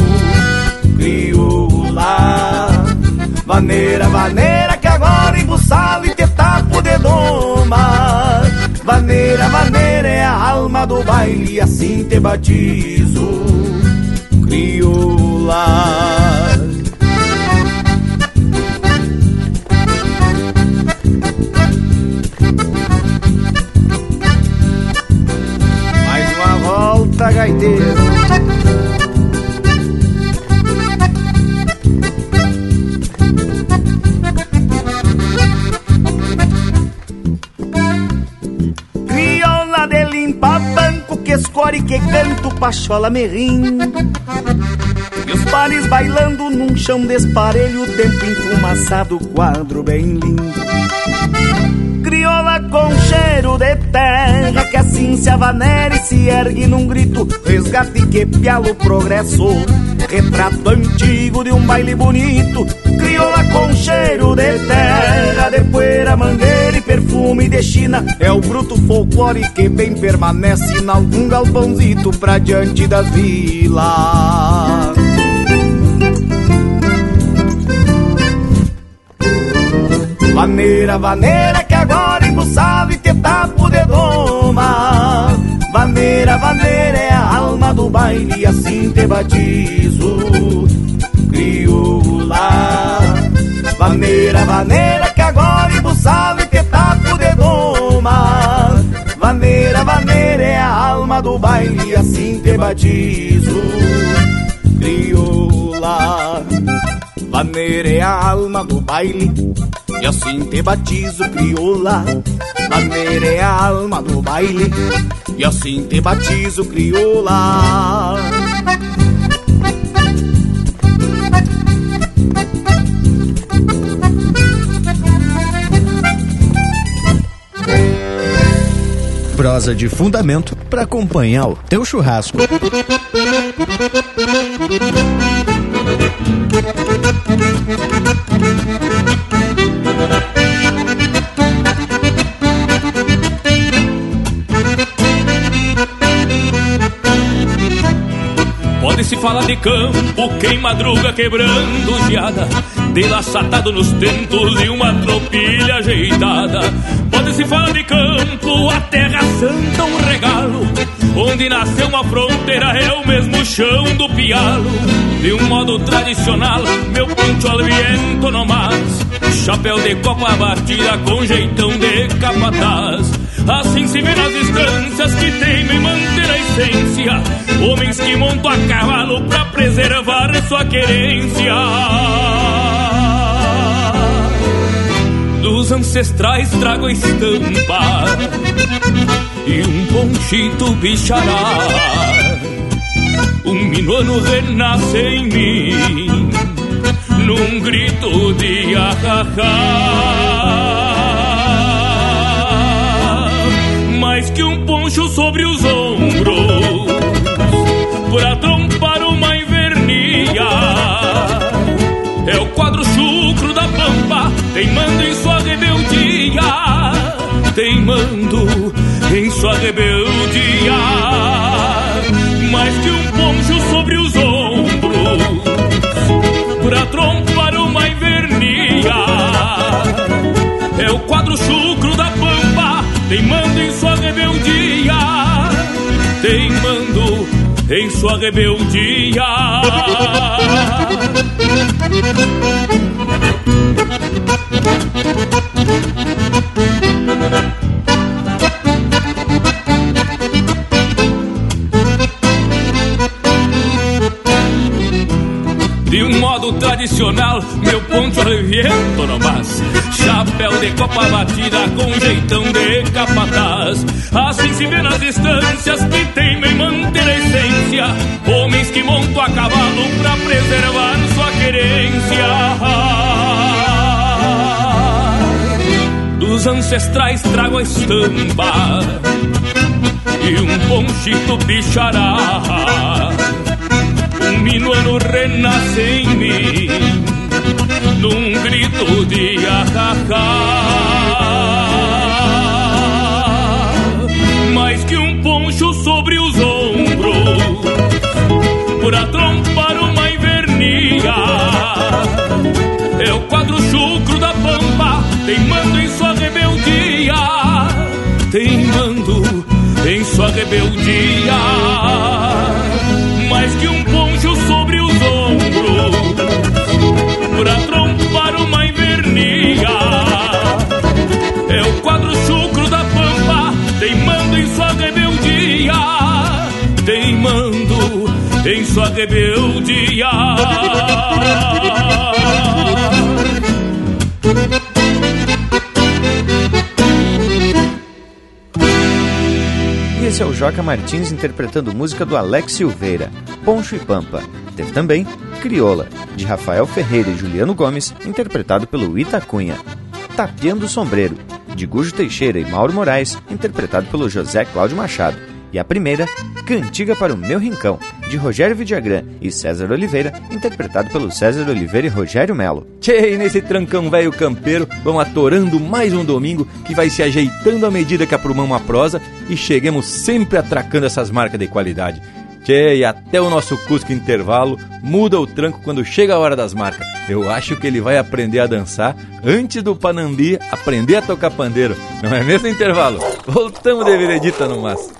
crioula. Vaneira, vaneira, que agora embuçalo e te tapo de doma. Vaneira, vaneira é a alma do baile, assim te batizo, crioula. Escore que canto pachola merrim. E os pares bailando num chão desparelho, tempo enfumaçado, quadro bem lindo crioula com cheiro de terra Que assim se avanera e se ergue num grito Resgate que pialo progresso Retrato antigo de um baile bonito Crioula com cheiro de terra. De poeira, mangueira e perfume de China. É o bruto folclore que bem permanece Em algum galpãozito pra diante das vilas Vaneira, vaneira que agora embuçava e te tapo de doma. Vaneira, vaneira é a alma do baile e assim te batizo baile assim te batizo Crioula Vaneira é a alma do baile e assim te batizo, crioula. Maneira é a alma do baile. E assim te batizo, crioula. Prosa de fundamento para acompanhar o teu churrasco. Pode se falar de campo, quem madruga quebrando geada, delaçatado nos tentos e uma tropilha ajeitada. Pode se falar de campo, a terra santa um regalo, onde nasceu uma fronteira é o mesmo chão do pialo. De um modo tradicional, meu poncho al viento no mais, chapéu de copa batida com jeitão de capataz. Assim se vê nas distâncias que teimem manter a essência Homens que montam a cavalo pra preservar sua querência Dos ancestrais trago a estampa E um ponchito bichará Um minuano renasce em mim Num grito de ahahá mais que um poncho sobre os ombros, pra trompar uma invernia. É o quadro chucro da pampa, teimando teimando em sua rebeldia. Mais que um poncho sobre os ombros, pra trompar uma invernia. É o quadro chucro da pampa, teimando em sua rebeldia, teimando em sua rebeldia. Chapéu de copa batida com jeitão de capataz. Assim se vê nas distâncias que temem manter a essência. Homens que montam a cavalo pra preservar sua querência. Dos ancestrais trago a estampa E um ponchito bichará. Um minuano renasce em mim num grito de ahahá. Mais que um poncho sobre os ombros, pra trompar uma invernia. É o quadro chucro da pampa, teimando em sua rebeldia, teimando em sua rebeldia. Em sua rebeldia. E esse é o Joca Martins interpretando música do Alex Silveira, Poncho e Pampa. Teve também Crioula, de Rafael Ferreira e Juliano Gomes, interpretado pelo Itacunha. Tapeando o Sombreiro, de Gujo Teixeira e Mauro Moraes, interpretado pelo José Cláudio Machado. E a primeira, Cantiga para o Meu Rincão, de Rogério Vidagrã e César Oliveira, interpretado pelo César Oliveira e Rogério Melo. Tchê, nesse trancão velho campeiro, vamos atorando mais um domingo que vai se ajeitando à medida que aprumamos a prosa e cheguemos sempre atracando essas marcas de qualidade. Tchê, e até o nosso Cusco Intervalo muda o tranco quando chega a hora das marcas. Eu acho que ele vai aprender a dançar antes do Panambi aprender a tocar pandeiro. Não é mesmo, Intervalo? Voltamos de veredita no mas.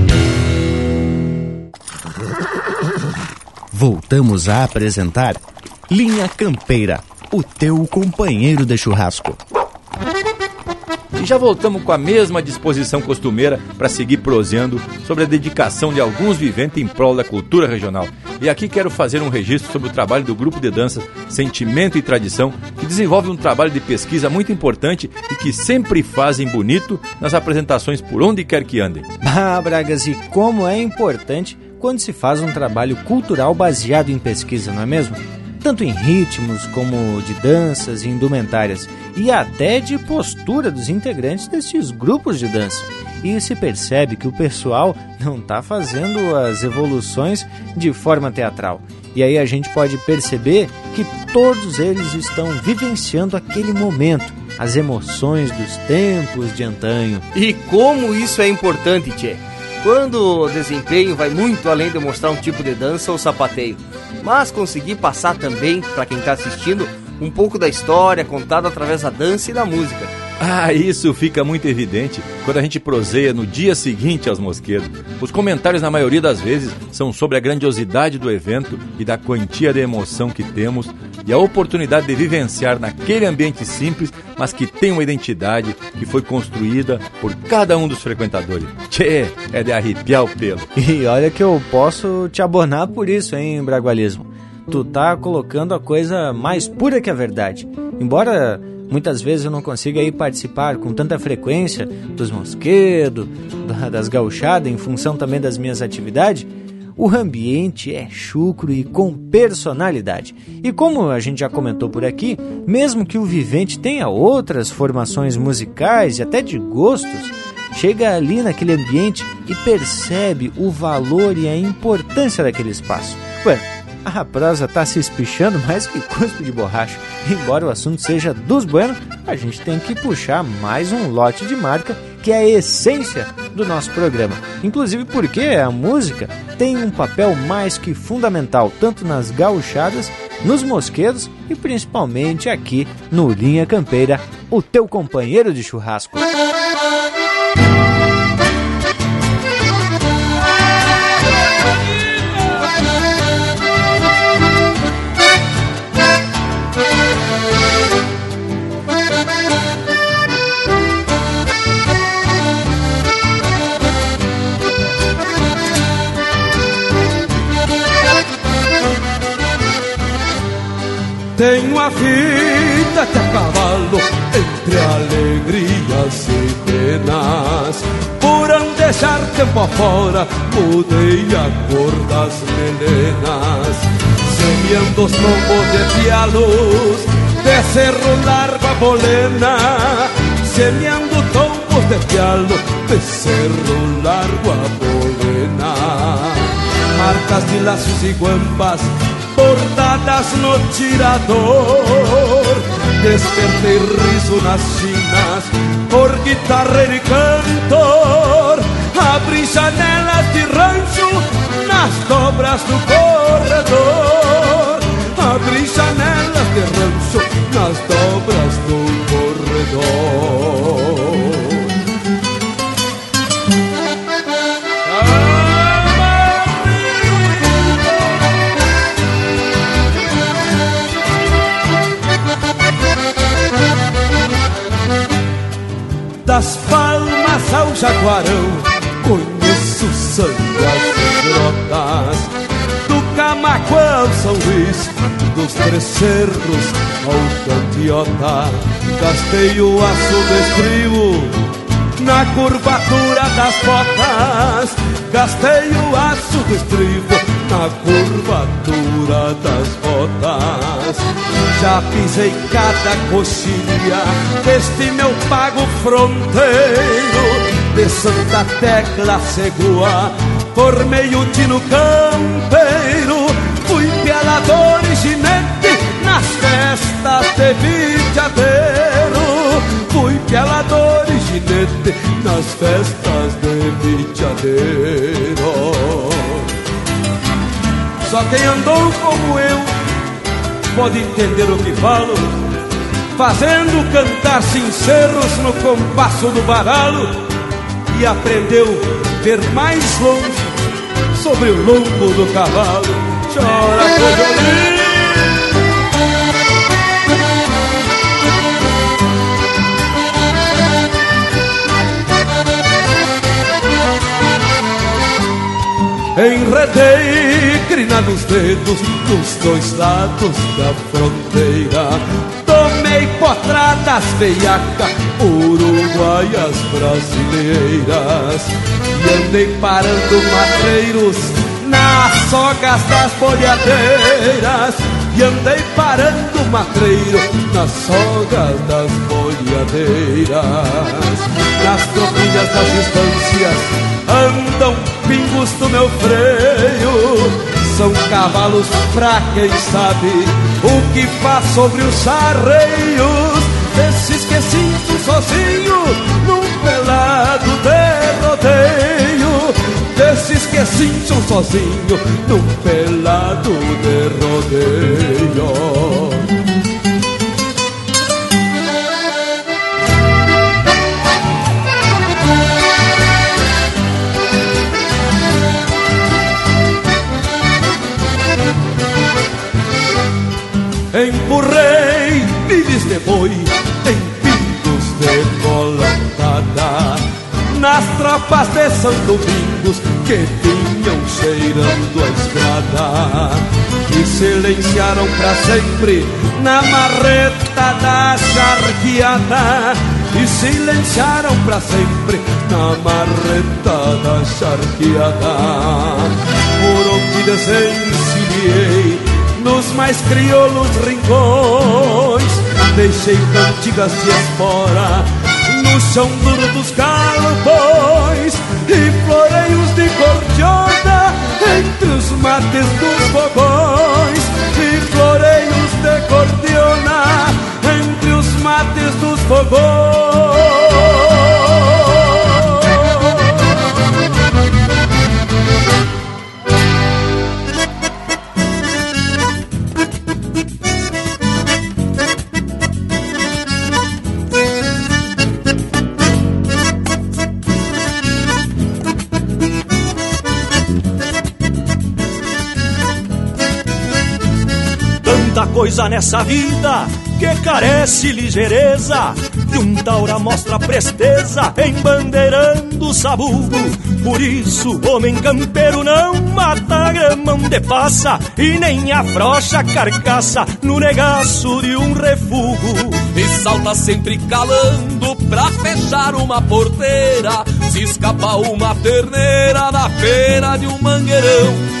Voltamos a apresentar Linha Campeira, o teu companheiro de churrasco. E já voltamos com a mesma disposição costumeira para seguir proseando sobre a dedicação de alguns viventes em prol da cultura regional. E aqui quero fazer um registro sobre o trabalho do grupo de dança Sentimento e Tradição, que desenvolve um trabalho de pesquisa muito importante e que sempre fazem bonito nas apresentações por onde quer que andem. Ah, Bragas, e como é importante quando se faz um trabalho cultural baseado em pesquisa, não é mesmo? Tanto em ritmos como de danças e indumentárias, e até de postura dos integrantes desses grupos de dança. E se percebe que o pessoal não está fazendo as evoluções de forma teatral. E aí a gente pode perceber que todos eles estão vivenciando aquele momento, as emoções dos tempos de antanho. E como isso é importante, Tchê! Quando o desempenho vai muito além de mostrar um tipo de dança ou sapateio, mas conseguir passar também, para quem está assistindo, um pouco da história contada através da dança e da música. Ah, isso fica muito evidente quando a gente proseia no dia seguinte aos mosquedos. Os comentários, na maioria das vezes, são sobre a grandiosidade do evento e da quantia de emoção que temos e a oportunidade de vivenciar naquele ambiente simples, mas que tem uma identidade que foi construída por cada um dos frequentadores. Tchê, é de arrepiar o pelo. E olha que eu posso te abonar por isso, hein, Bragualismo. Tu tá colocando a coisa mais pura que a verdade. Embora muitas vezes eu não consiga aí participar com tanta frequência dos mosquedos, das gauchadas, em função também das minhas atividades, o ambiente é chucro e com personalidade. E como a gente já comentou por aqui, mesmo que o vivente tenha outras formações musicais e até de gostos, chega ali naquele ambiente e percebe o valor e a importância daquele espaço. Ué, a prosa tá se espichando mais que cuspe de borracha. Embora o assunto seja dos buenos, a gente tem que puxar mais um lote de marca que é a essência do nosso programa. Inclusive porque a música tem um papel mais que fundamental, tanto nas gauchadas, nos mosquedos e principalmente aqui no Linha Campeira, o teu companheiro de churrasco. Tenho a vida de a cavalo entre alegrias e penas. Por andejar tempo afora, mudei a cor das melenas. Semeando os lombos de pialos, de cerro largo a bolena. Semeando tombos de pialo, de cerro largo a bolena. Marcas de laços e guampas bordadas no tirador. Despertei riso nas chinas por guitarra e cantor. Abri janelas de rancho nas dobras do corredor. Abri janelas de rancho nas dobras do corredor. Ao jaguarão, conheço sangue as grotas, do Camaco ao São Luís, dos Três Cerros ao Cantiota, gastei o aço na curvatura das botas, gastei o aço na curvatura das botas. Já pisei cada coxilha deste meu pago fronteiro de Santa Tecla Segua, formei o tino campeiro, fui pelador e ginete nas festas de vitiadeiro, fui pelador e ginete nas festas de vitiadeiro. Só quem andou como eu pode entender o que falo, fazendo cantar sinceros no compasso do baralo e aprendeu ver mais longe sobre o lombo do cavalo. Chora, coisa Enredei crina nos dedos dos dois lados da fronteira potradas veiaca, uruguaias brasileiras E andei parando matreiros nas sogas das bolhadeiras E andei parando matreiro nas sogas das bolhadeiras Nas tropilhas das distâncias andam pingos do meu freio são cavalos pra quem sabe o que faz sobre os arreios. Desses que sinto sozinho num pelado de rodeio. Desses que sinto sozinho num pelado de rodeio empurrei milhas de boi em pingos de colantada nas tropas de São Domingos que vinham cheirando a estrada e silenciaram para sempre na marreta da charqueada e silenciaram para sempre na marreta da charqueada. Por onde desencilhei nos mais crioulos rincões deixei cantigas de espora no chão duro dos galpões e floreios de cordiona entre os mates dos fogões e floreios de cordiona entre os mates dos fogões. Coisa nessa vida que carece ligeireza. E um taura mostra presteza embandeirando o sabugo. Por isso, homem campeiro não mata grama de passa e nem afrocha carcaça no negaço de um refugo. E salta sempre calando pra fechar uma porteira. Se escapa uma terneira na feira de um mangueirão.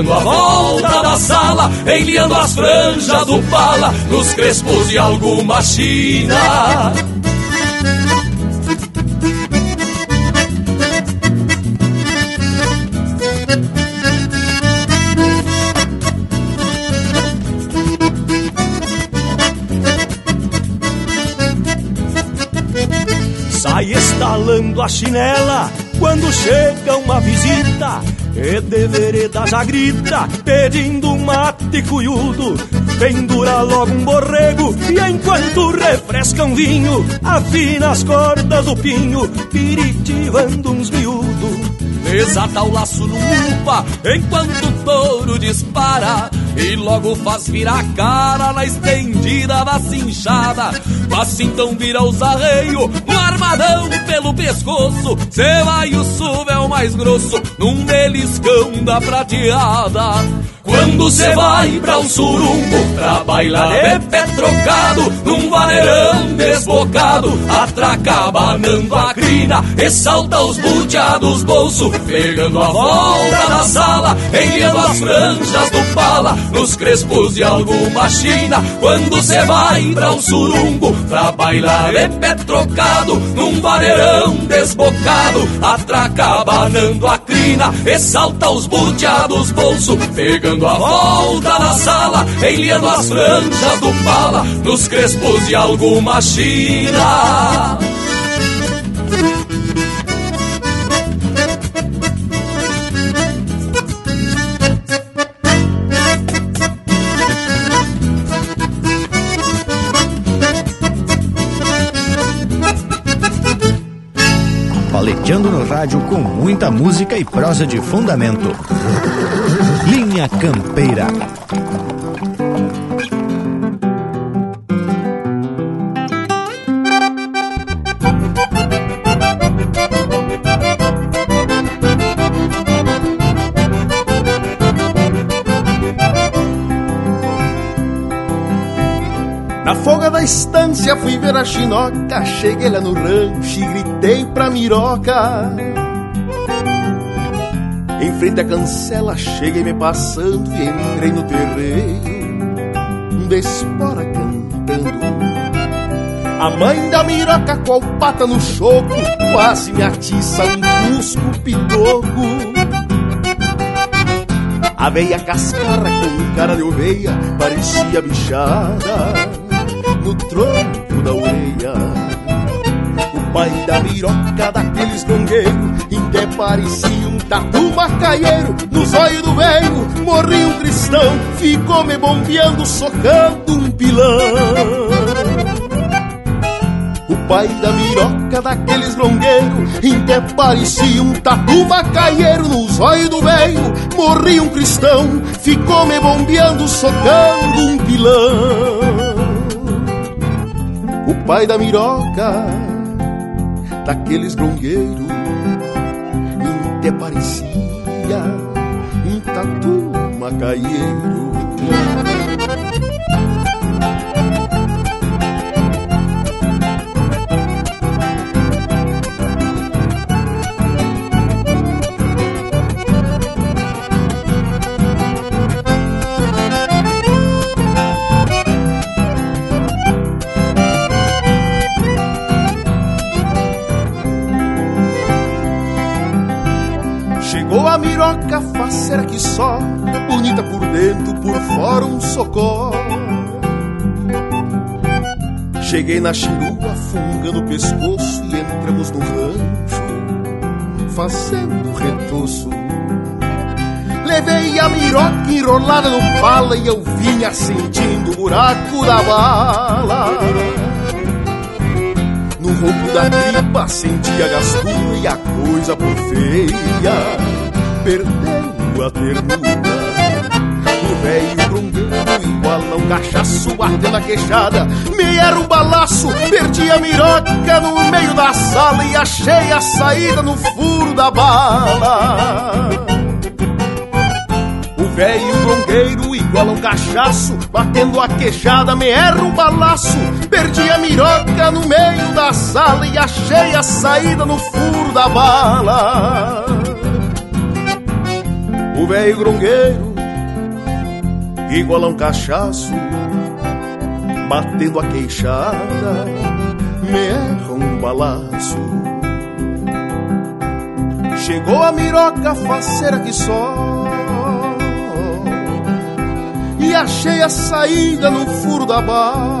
dando a volta da sala, enliando as franjas do pala, nos crespos de alguma china. Sai estalando a chinela quando chega uma visita e de já grita, pedindo mate cuiudo. Pendura logo um borrego e enquanto refresca um vinho, afina as cordas do pinho, piritivando uns miúdos. Desata o laço no upa enquanto o touro dispara e logo faz virar a cara na estendida da cinchada. Mas então vira os arreios, pelo pescoço. Cê vai o suvel mais grosso, num beliscão da prateada. Quando cê vai pra um surungo, pra bailar de pé trocado, num vaneirão desbocado, atraca banando a crina, e salta os buteados bolso, pegando a volta da sala, enliando as franjas do pala, nos crespos de alguma china. Quando cê vai pra um surungo, pra bailar de pé trocado, num vaneirão desbocado, atraca banando a crina, e salta os buteados bolso, pegando a volta na sala, enliando as franjas do pala, nos crespos de alguma china. Rádio com muita música e prosa de fundamento. Linha Campeira. Na folga da estância fui ver a chinoca, cheguei lá no rancho e gritei pra miroca. Em frente à cancela cheguei me passando e entrei no terreiro, despora cantando. A mãe da miroca com a pata no choco Quase me atiça um cusco pitoco A veia cascara com cara de oveia Parecia bichada No tronco da orelha O pai da miroca daqueles gongueiros Até parecia tatu macaieiro Nos olhos do velho morri um cristão Ficou me bombeando, socando um pilão. Pai da miroca daqueles longueiros Em que parecia um tatu macaieiro Nos olhos do velho morri um cristão Ficou me bombeando, socando um pilão. O pai da miroca daqueles longueiros Em parecia um tatu macaieiro Cheguei na chirua, fungando o pescoço e entramos no rancho, fazendo retoço. Levei a miroca enrolada no pala e eu vinha sentindo o buraco da bala. No roubo da tripa sentia gastura e a coisa por feia perdendo a ternura. O velho um cachaço batendo a queixada. Me era um balaço, perdi a miroca no meio da sala e achei a saída no furo da bala. O velho bronqueiro igual a um cachaço Batendo a queixada, me erra um balaço Perdi a miroca no meio da sala E achei a saída no furo da bala o velho grongueiro, igual a um cachaço, batendo a queixada, me erra um balaço. Chegou a miroca faceira que só, e achei a saída no furo da bala.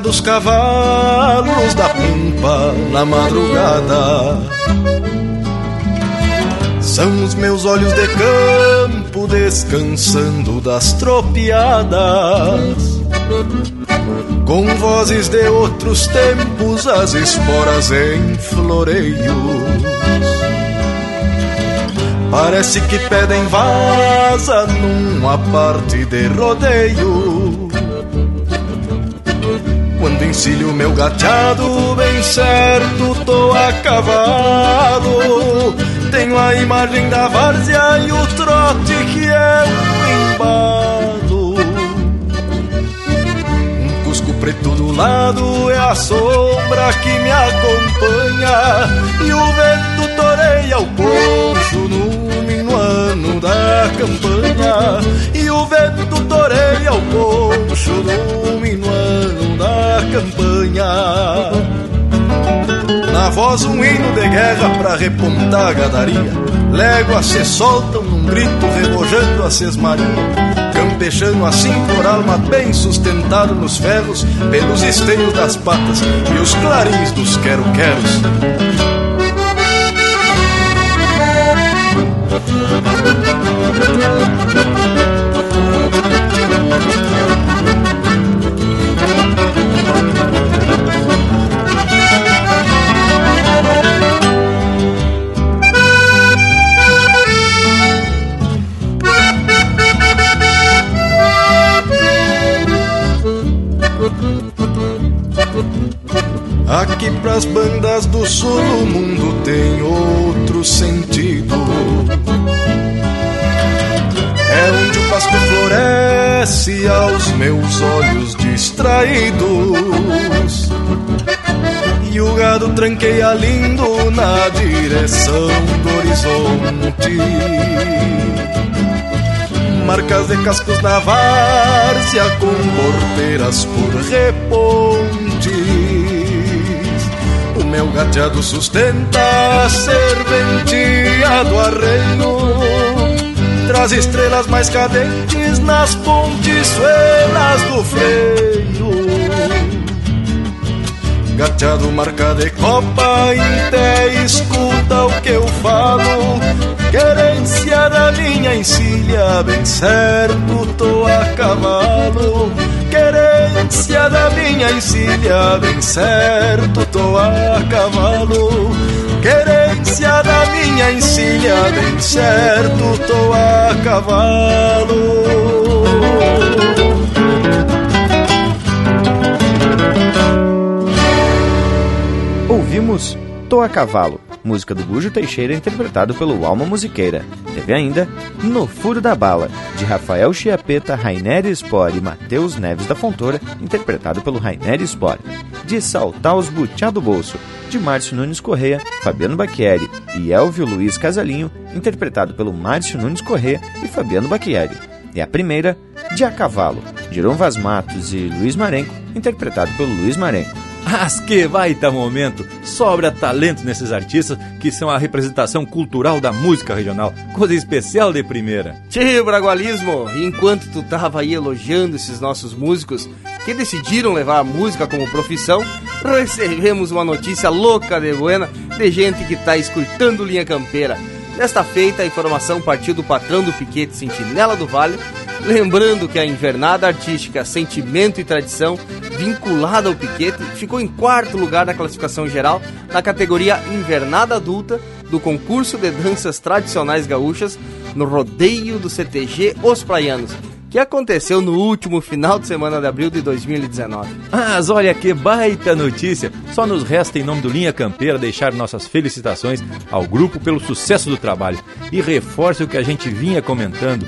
dos cavalos da pampa na madrugada. São os meus olhos de campo descansando das tropiadas. Com vozes de outros tempos, as esporas em floreios. Parece que pedem vaza numa parte de rodeio encilho meu gateado, bem certo tô a cavalo. Tenho a imagem da várzea e o trote que é um embalo. Um cusco preto do lado é a sombra que me acompanha. E o vento toreia o poncho no minuano da campanha. E o vento toreia o poncho no minuano da campanha. Na voz um hino de guerra pra repontar a gadaria. Léguas se soltam num grito remojando a sesmaria. Campechando assim por alma bem sustentado nos ferros, pelos esteios das patas e os clarins dos quero-queros. Direção do horizonte. Marcas de cascos na várzea com porteiras por reponte meu gateado sustenta a serventia do arreio. Traz estrelas mais cadentes nas pontiçuelas do freio. Gateado marca de copa, até escuta o que eu falo. Querência da minha encilha, bem certo, tô a cavalo querência da minha encilha, bem certo tô a cavalo. Querência da minha encilha, bem certo tô a cavalo. Ouvimos Tô a Cavalo, música do Bujo Teixeira interpretado pelo Alma Musiqueira. Teve ainda No Furo da Bala, de Rafael Chiapeta, Rainer Spore e Matheus Neves da Fontoura, interpretado pelo Rainer Spore. De Saltar os Butiá do Bolso, de Márcio Nunes Correia, Fabiano Bacchieri e Elvio Luiz Casalinho, interpretado pelo Márcio Nunes Correia e Fabiano Bacchieri. E a primeira, De A Cavalo, de Iron Vaz Matos e Luiz Marenco, interpretado pelo Luiz Marenco. Mas que baita momento! Sobra talento nesses artistas que são a representação cultural da música regional. Coisa especial de primeira. Tio Bragualismo, enquanto tu tava aí elogiando esses nossos músicos que decidiram levar a música como profissão, recebemos uma notícia louca de buena de gente que tá escutando Linha Campeira. Desta feita, a informação partiu do patrão do piquete Sentinela do Vale, lembrando que a invernada artística Sentimento e Tradição vinculada ao piquete, ficou em quarto lugar na classificação geral na categoria Invernada Adulta do concurso de danças tradicionais gaúchas no rodeio do CTG Os Praianos, que aconteceu no último final de semana de abril de 2019. Mas olha que baita notícia! Só nos resta, em nome do Linha Campeira, deixar nossas felicitações ao grupo pelo sucesso do trabalho e reforça o que a gente vinha comentando.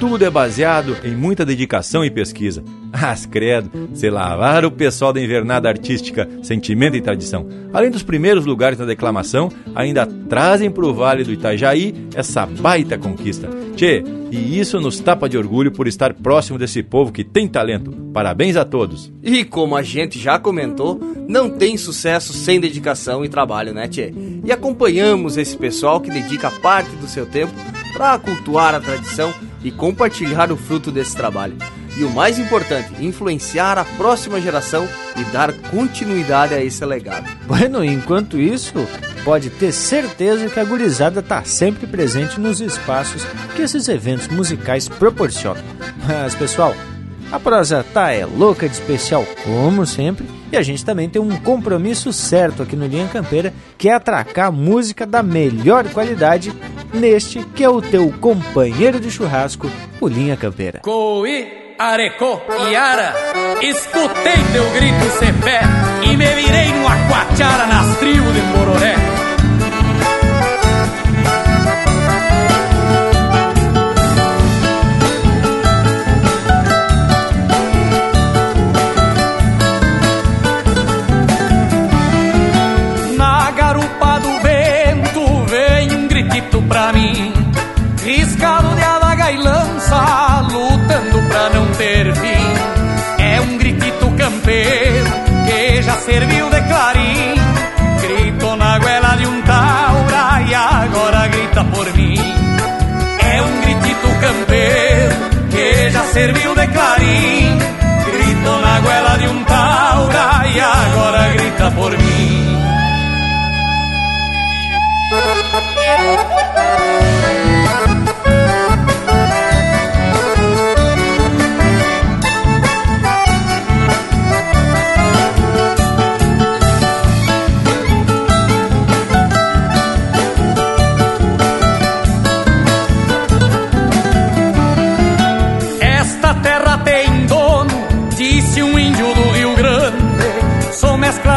Tudo é baseado em muita dedicação e pesquisa. As credo, se lavar o pessoal da invernada artística Sentimento e Tradição. Além dos primeiros lugares na declamação, ainda trazem para o Vale do Itajaí essa baita conquista. Tchê, e isso nos tapa de orgulho por estar próximo desse povo que tem talento. Parabéns a todos. E como a gente já comentou, não tem sucesso sem dedicação e trabalho, né, Tchê? E acompanhamos esse pessoal que dedica parte do seu tempo para cultuar a tradição e compartilhar o fruto desse trabalho. E o mais importante, influenciar a próxima geração e dar continuidade a esse legado. Bueno, enquanto isso, pode ter certeza que a gurizada está sempre presente nos espaços que esses eventos musicais proporcionam. Mas, pessoal, a prosa tá é louca de especial, como sempre, e a gente também tem um compromisso certo aqui no Linha Campeira, que é atracar música da melhor qualidade neste que é o teu companheiro de churrasco, o Linha Campeira. Coi! Arecô, Iara, escutei teu grito sem pé e me virei numa quachara nas tribos de Bororé. tristeza que já serviu de clarim. Gritou na goela de um taura e agora grita por mim. É um gritito campeiro que já serviu de clarim. Gritou na goela de um taura e agora grita por mim. Música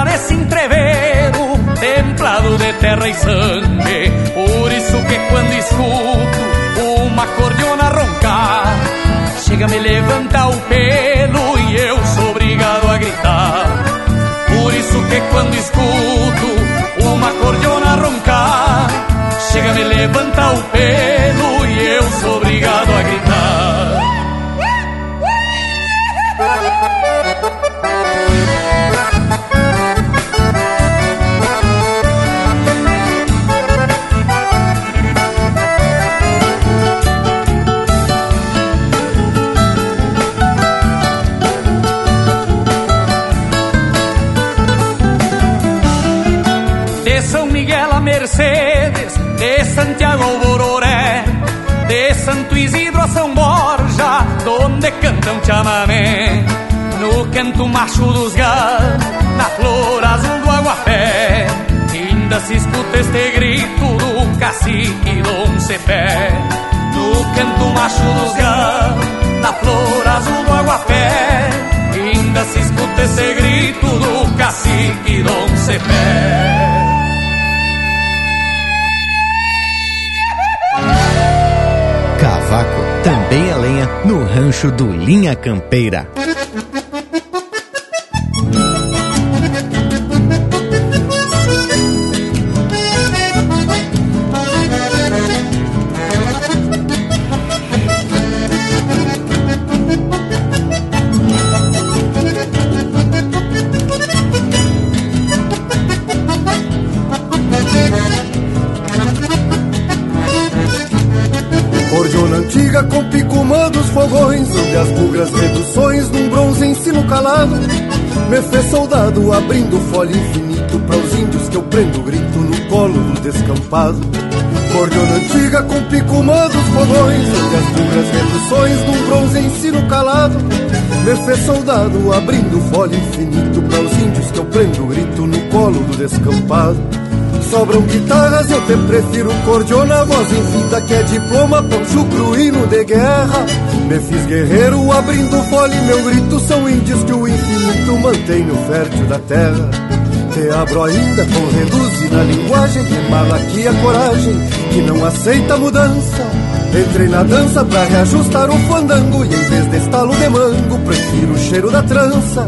desse entreveiro Templado de terra e sangue Por isso que quando escuto Uma cordiona roncar Chega me levanta o pelo E eu sou obrigado a gritar. Por isso que quando escuto Uma cordiona roncar Chega me levanta o pelo cantam chamamé. No canto macho dos galos, na flor azul do aguapé, ainda se escuta este grito do cacique Dom Cepé. No canto macho dos galos, na flor azul do aguapé, ainda se escuta esse grito do cacique Dom Cepé. Rancho do Linha Campeira. Me fez soldado abrindo folha infinito para os índios que eu prendo grito no colo do descampado. Cordiona antiga com picumã dos fogões, onde as duras reduções num bronze ensino calado. Me fez soldado abrindo folha infinito para os índios que eu prendo grito no colo do descampado. Sobram guitarras, eu te prefiro cordiona, voz infinita que é diploma, poncho cruíno de guerra. Me fiz guerreiro abrindo fole, meu grito são índios que o infinito mantém no fértil da terra. Te abro ainda com reduz na linguagem que mala aqui a coragem que não aceita mudança. Entrei na dança pra reajustar o fandango E em vez de estalo de mango Prefiro o cheiro da trança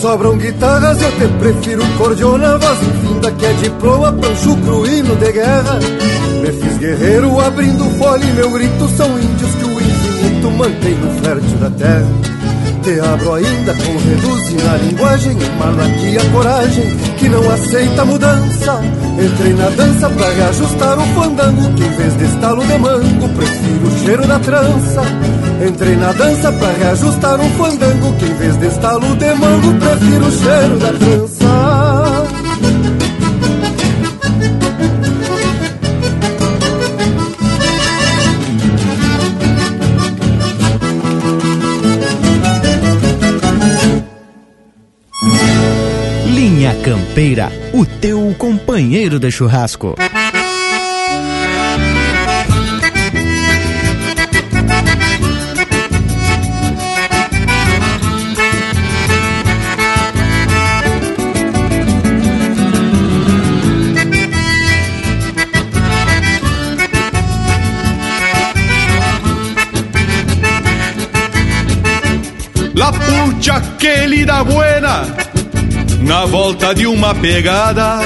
Sobram guitarras, eu te prefiro cordiona Voz infinda que é diploma, pancho cruíno de guerra. Me fiz guerreiro abrindo fole Meu grito são índios que o infinito mantém no fértil da terra. Te abro ainda com reduz na linguagem Emano aqui a coragem que não aceita mudança. Entrei na dança pra reajustar o fandango Que em vez de estalo de mango Prefiro o cheiro da trança Entrei na dança pra reajustar um fandango Que em vez de estalo de mango Prefiro o cheiro da trança Linha Campeira, o teu companheiro de churrasco. Da buena na volta de uma pegada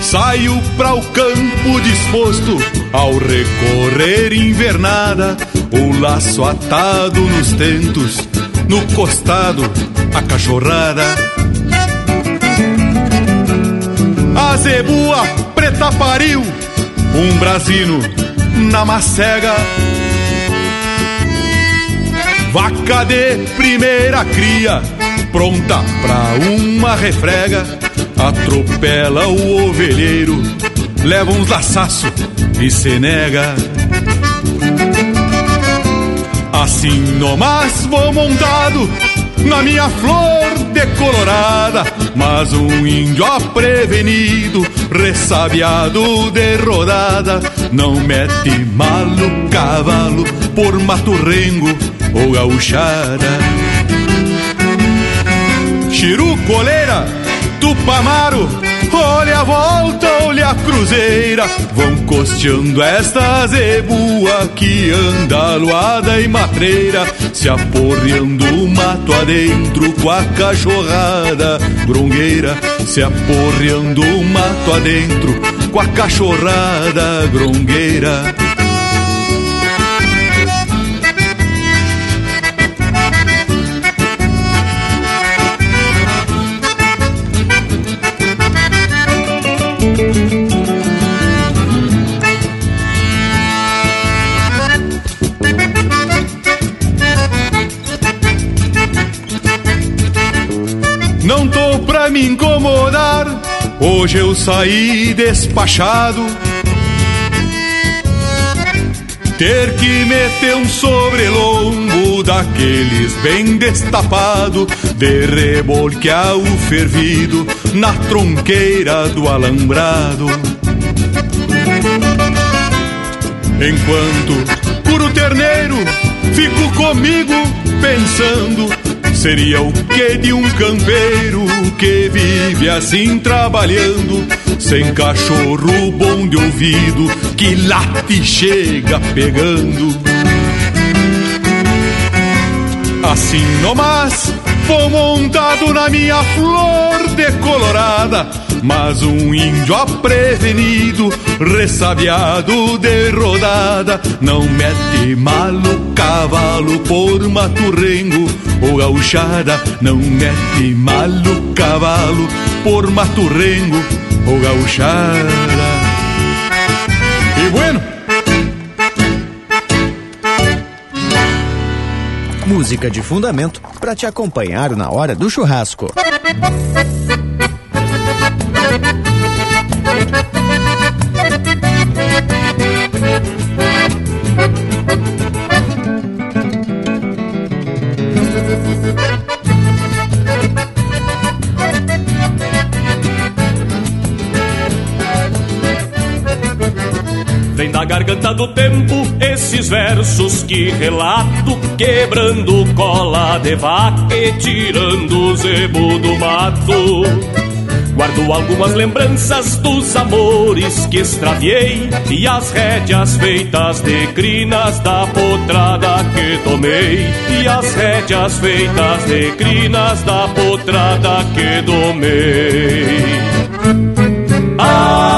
Saio para o campo disposto ao recorrer invernada, o laço atado nos tentos, no costado a cachorrada. A zebua preta pariu, um brasino na macega. Vaca de primeira cria, pronta pra uma refrega. Atropela o ovelheiro, leva uns laçaço e se nega. Assim nomás vou montado na minha flor decolorada, mas um índio aprevenido, ressabiado de rodada, não mete malo cavalo por mato rengo ou gauchada. Chiru coleira, tupamaro, olha a volta, olha a cruzeira, vão costeando esta zebua que anda luada e matreira, se aporreando o mato adentro com a cachorrada grongueira, se aporreando o mato adentro com a cachorrada grongueira. Hoje eu saí despachado. Ter que meter um sobrelombo daqueles bem destapado, de rebolquear o fervido na tronqueira do alambrado. Enquanto curo terneiro, fico comigo pensando Seria o que de um campeiro que vive assim trabalhando, sem cachorro bom de ouvido, que late e chega pegando. Assim nomás, vou montado na minha flor decolorada, mas um índio aprevenido, ressabiado de rodada, não mete malo cavalo por mato ou gauchada, não mete malo cavalo por mato rengo ou gauchada. E bueno, Música de fundamento para te acompanhar na hora do churrasco. Da garganta do tempo esses versos que relato, quebrando cola de vaca e tirando o zebo do mato. Guardo algumas lembranças dos amores que extraviei e as rédeas feitas de crinas da potrada que tomei. E as rédeas feitas de crinas da potrada que domei. Ah,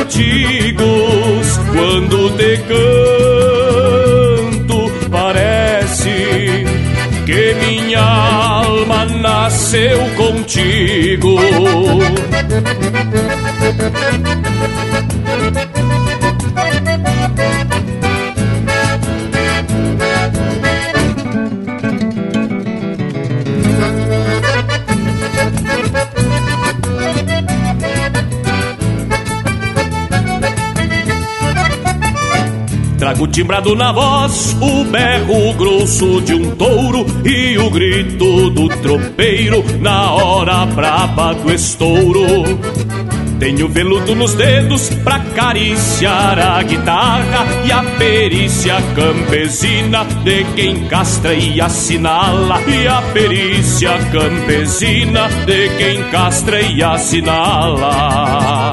antigos, quando te canto, parece que minha alma nasceu contigo. Trago timbrado na voz o berro grosso de um touro e o grito do tropeiro na hora braba do estouro. Tenho veludo nos dedos pra acariciar a guitarra e a perícia campesina de quem castra e assinala. E a perícia campesina de quem castra e assinala.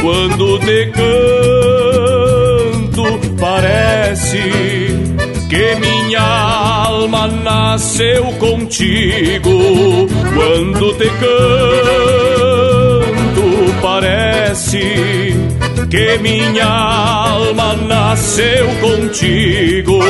quando te canto, parece que minha alma nasceu contigo. Quando te canto, parece que minha alma nasceu contigo.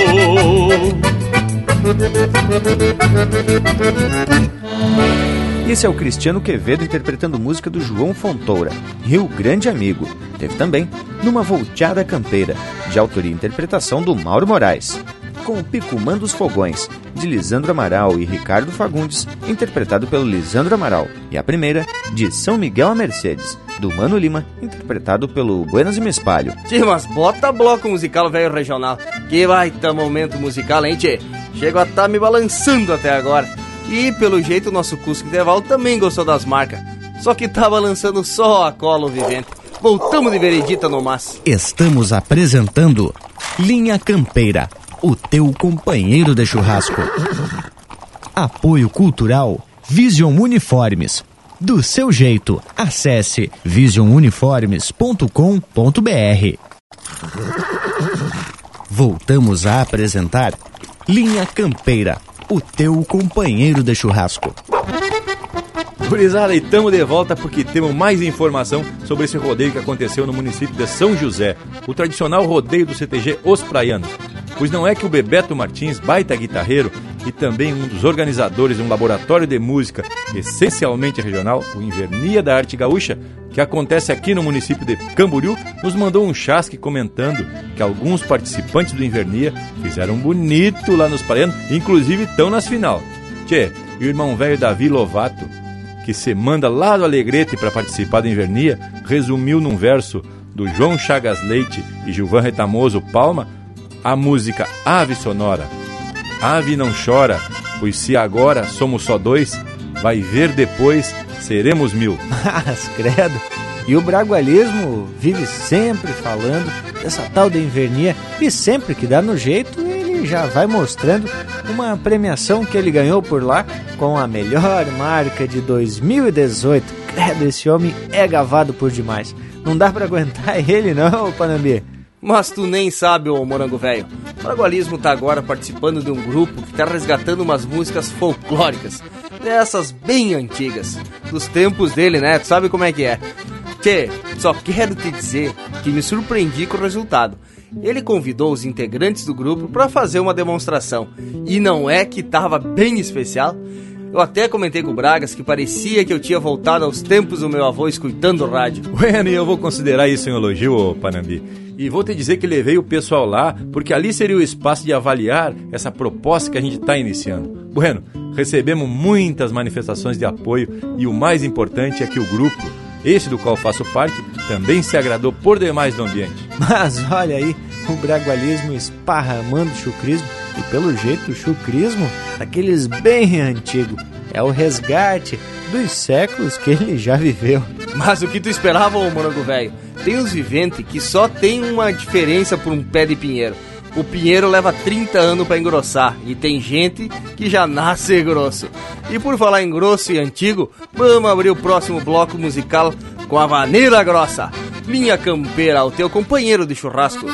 Esse é o Cristiano Quevedo interpretando música do João Fontoura, Rio Grande Amigo. Teve também Numa Volteada Campeira, de autoria e interpretação do Mauro Moraes. Com o Picumã dos Fogões, de Lisandro Amaral e Ricardo Fagundes, interpretado pelo Lisandro Amaral. E a primeira, de São Miguel a Mercedes, do Mano Lima, interpretado pelo Buenas e Me Espalho. Tio, mas bota bloco musical velho regional. Que baita momento musical, hein, tchê? Chego a estar tá me balançando até agora. E pelo jeito o nosso Cusco Intervalo também gostou das marcas. Só que tá balançando só a cola vivente. Voltamos de veredita no mas. Estamos apresentando Linha Campeira, o teu companheiro de churrasco. Apoio Cultural Vision Uniformes. Do seu jeito, acesse visionuniformes.com.br. Voltamos a apresentar Linha Campeira, o teu companheiro de churrasco. Gurizada, e estamos de volta porque temos mais informação sobre esse rodeio que aconteceu no município de São José, o tradicional rodeio do CTG Os Praianos. Pois não é que o Bebeto Martins, baita guitarreiro e também um dos organizadores de um laboratório de música essencialmente regional, o Invernia da Arte Gaúcha, que acontece aqui no município de Camboriú, nos mandou um chasque comentando que alguns participantes do Invernia fizeram bonito lá nos Praianos, inclusive estão nas final. Tchê, e o irmão velho Davi Lovato, que se manda lá do Alegrete para participar da Invernia, resumiu num verso do João Chagas Leite e Gilvan Retamoso Palma a música Ave Sonora. Ave não chora, pois se agora somos só dois, vai ver depois seremos mil. Mas, credo. E o bragualismo vive sempre falando dessa tal da invernia e sempre que dá no jeito ele já vai mostrando uma premiação que ele ganhou por lá com a melhor marca de 2018. Credo, esse homem é gavado por demais. Não dá para aguentar ele não, Panambi. Mas tu nem sabe, ô morango velho. O Bragualismo tá agora participando de um grupo que tá resgatando umas músicas folclóricas. Dessas bem antigas. Dos tempos dele, né? Tu sabe como é que é. Tchê, só quero te dizer que me surpreendi com o resultado. Ele convidou os integrantes do grupo para fazer uma demonstração. E não é que tava bem especial? Eu até comentei com o Bragas que parecia que eu tinha voltado aos tempos do meu avô escutando o rádio. Bueno, e eu vou considerar isso um elogio, ô Panambi. E vou te dizer que levei o pessoal lá, porque ali seria o espaço de avaliar essa proposta que a gente está iniciando. Bueno, recebemos muitas manifestações de apoio e o mais importante é que o grupo, esse do qual faço parte, também se agradou por demais do ambiente. Mas olha aí, o bragualismo esparramando chucrismo e pelo jeito o chucrismo, daqueles bem antigo, é o resgate dos séculos que ele já viveu. Mas o que tu esperava, ô morango velho? Tem uns viventes que só tem uma diferença por um pé de pinheiro. O pinheiro leva 30 anos para engrossar e tem gente que já nasce grosso. E por falar em grosso e antigo, vamos abrir o próximo bloco musical com a vaneira grossa. Linha campeira, o teu companheiro de churrasco.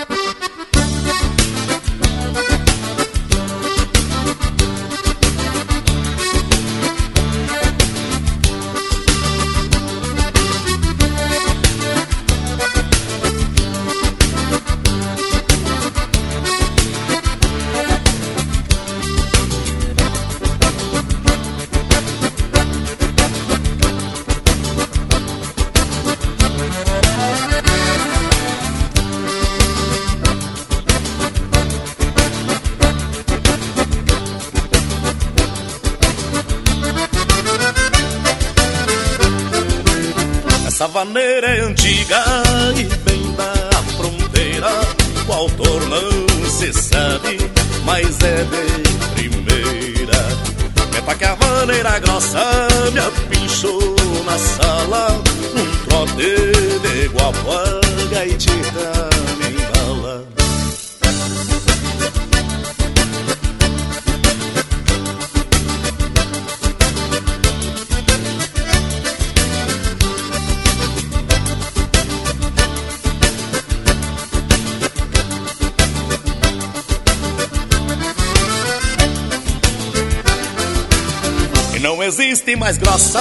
Existe mais grossa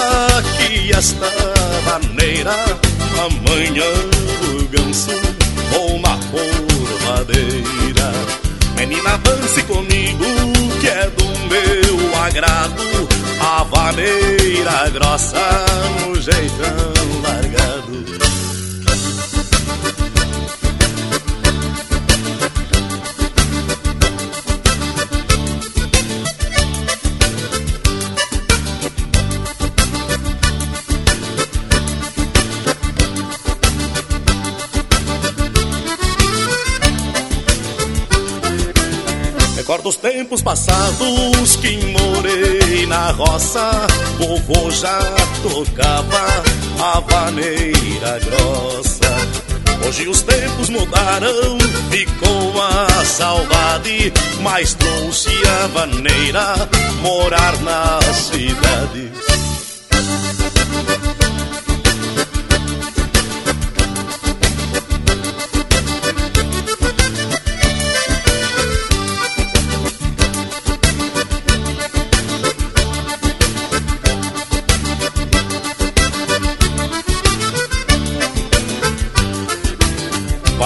que esta maneira. Amanhã o ganso ou na formadeira. Menina, dance comigo que é do meu agrado. A vaneira grossa no jeitão largado Recordo os tempos passados que morei na roça Vovô já tocava a vaneira grossa. Hoje os tempos mudaram, ficou a saudade Mas trouxe a vaneira morar na cidade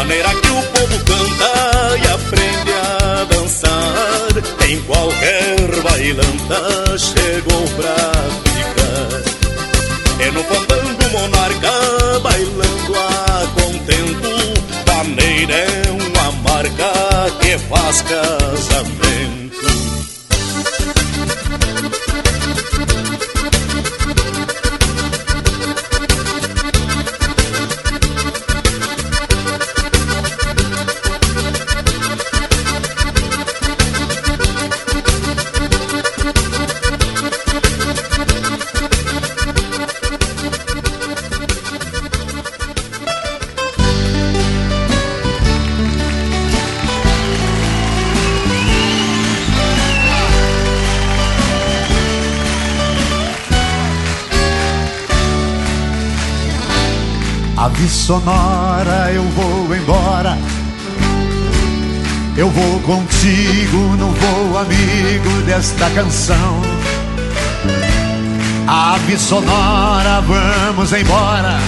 maneira que o povo canta e aprende a dançar. Em qualquer bailanta chegou pra ficar. É no fandango monarca bailando a contento. Maneira é uma marca que faz casamento. Sonora, eu vou embora. Eu vou contigo no voo amigo desta canção. Ave sonora, vamos embora.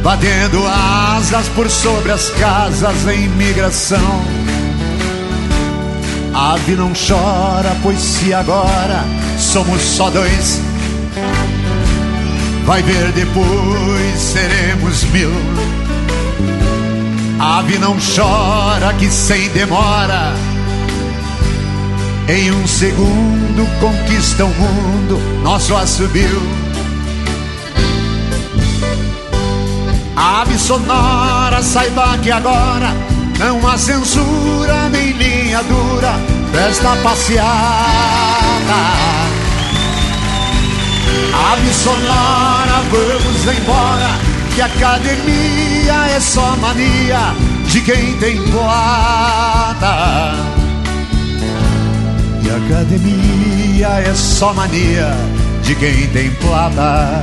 Batendo asas por sobre as casas em migração. Ave não chora, pois se agora somos só dois Vai ver depois, seremos mil. Ave não chora, que sem demora, em um segundo conquista o mundo, nosso assobio. Ave sonora, saiba que agora não há censura nem linha dura desta passeada. Ave sonora, vamos embora, que academia é só mania de quem tem plata. E academia é só mania de quem tem plata.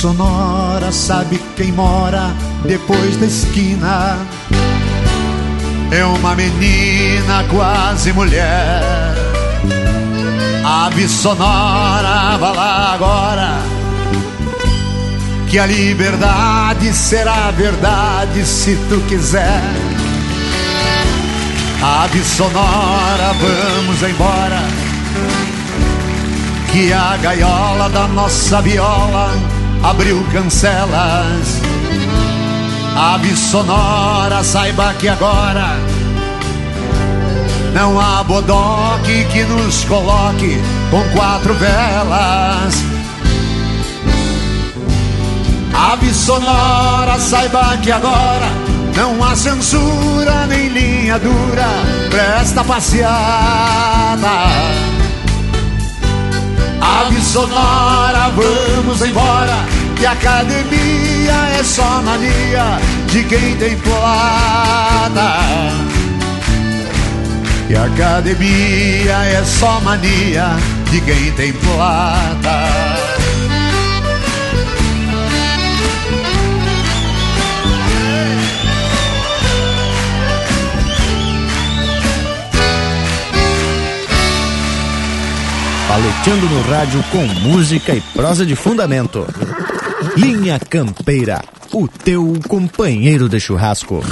Sonora, sabe quem mora depois da esquina? É uma menina quase mulher. Ave sonora, vá lá agora. Que a liberdade será verdade se tu quiser. Ave sonora, vamos embora. Que a gaiola da nossa viola abriu cancelas. Ave sonora, saiba que agora não há bodoque que nos coloque com quatro velas. Ave sonora, saiba que agora não há censura nem linha dura presta passeada. Ave sonora, vamos embora, que academia é só mania de quem tem plata. E academia é só mania de quem tem plata. Paleteando no rádio com música e prosa de fundamento. Linha Campeira, o teu companheiro de churrasco.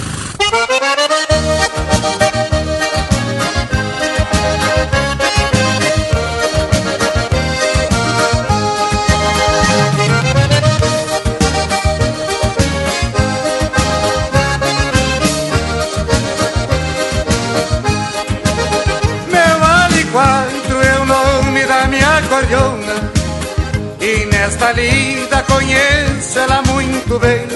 Esta lida conheço ela muito bem.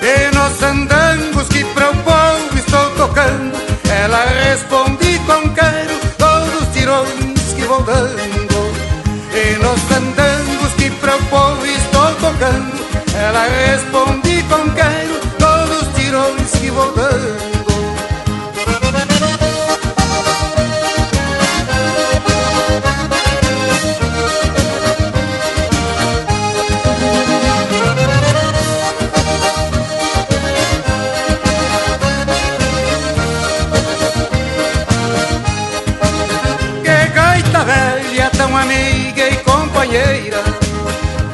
E nos andangos que para o povo estou tocando Ela responde com quero todos os tirões que vou dando. E nos andangos que para o povo estou tocando Ela responde com quero todos os tirões que vou dando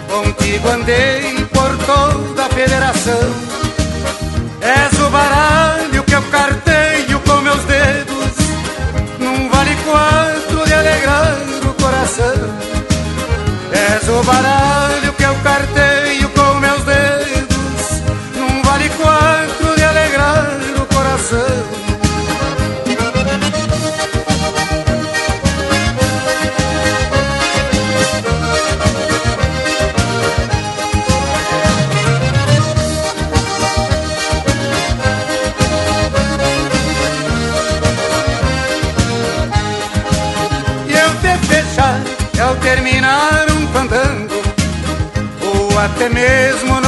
Contigo andei por toda a federação. És o baralho que eu carteio com meus dedos. Num vale quatro de alegrar o coração. És o baralho que eu carteio até mesmo no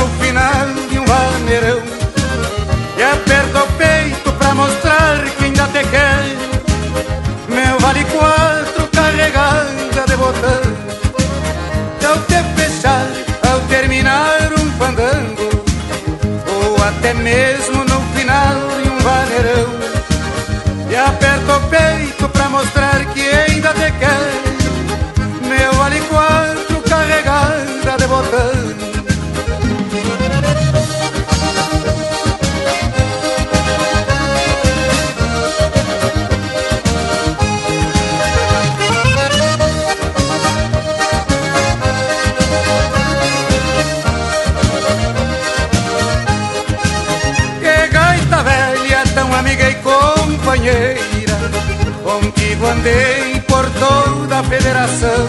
federação.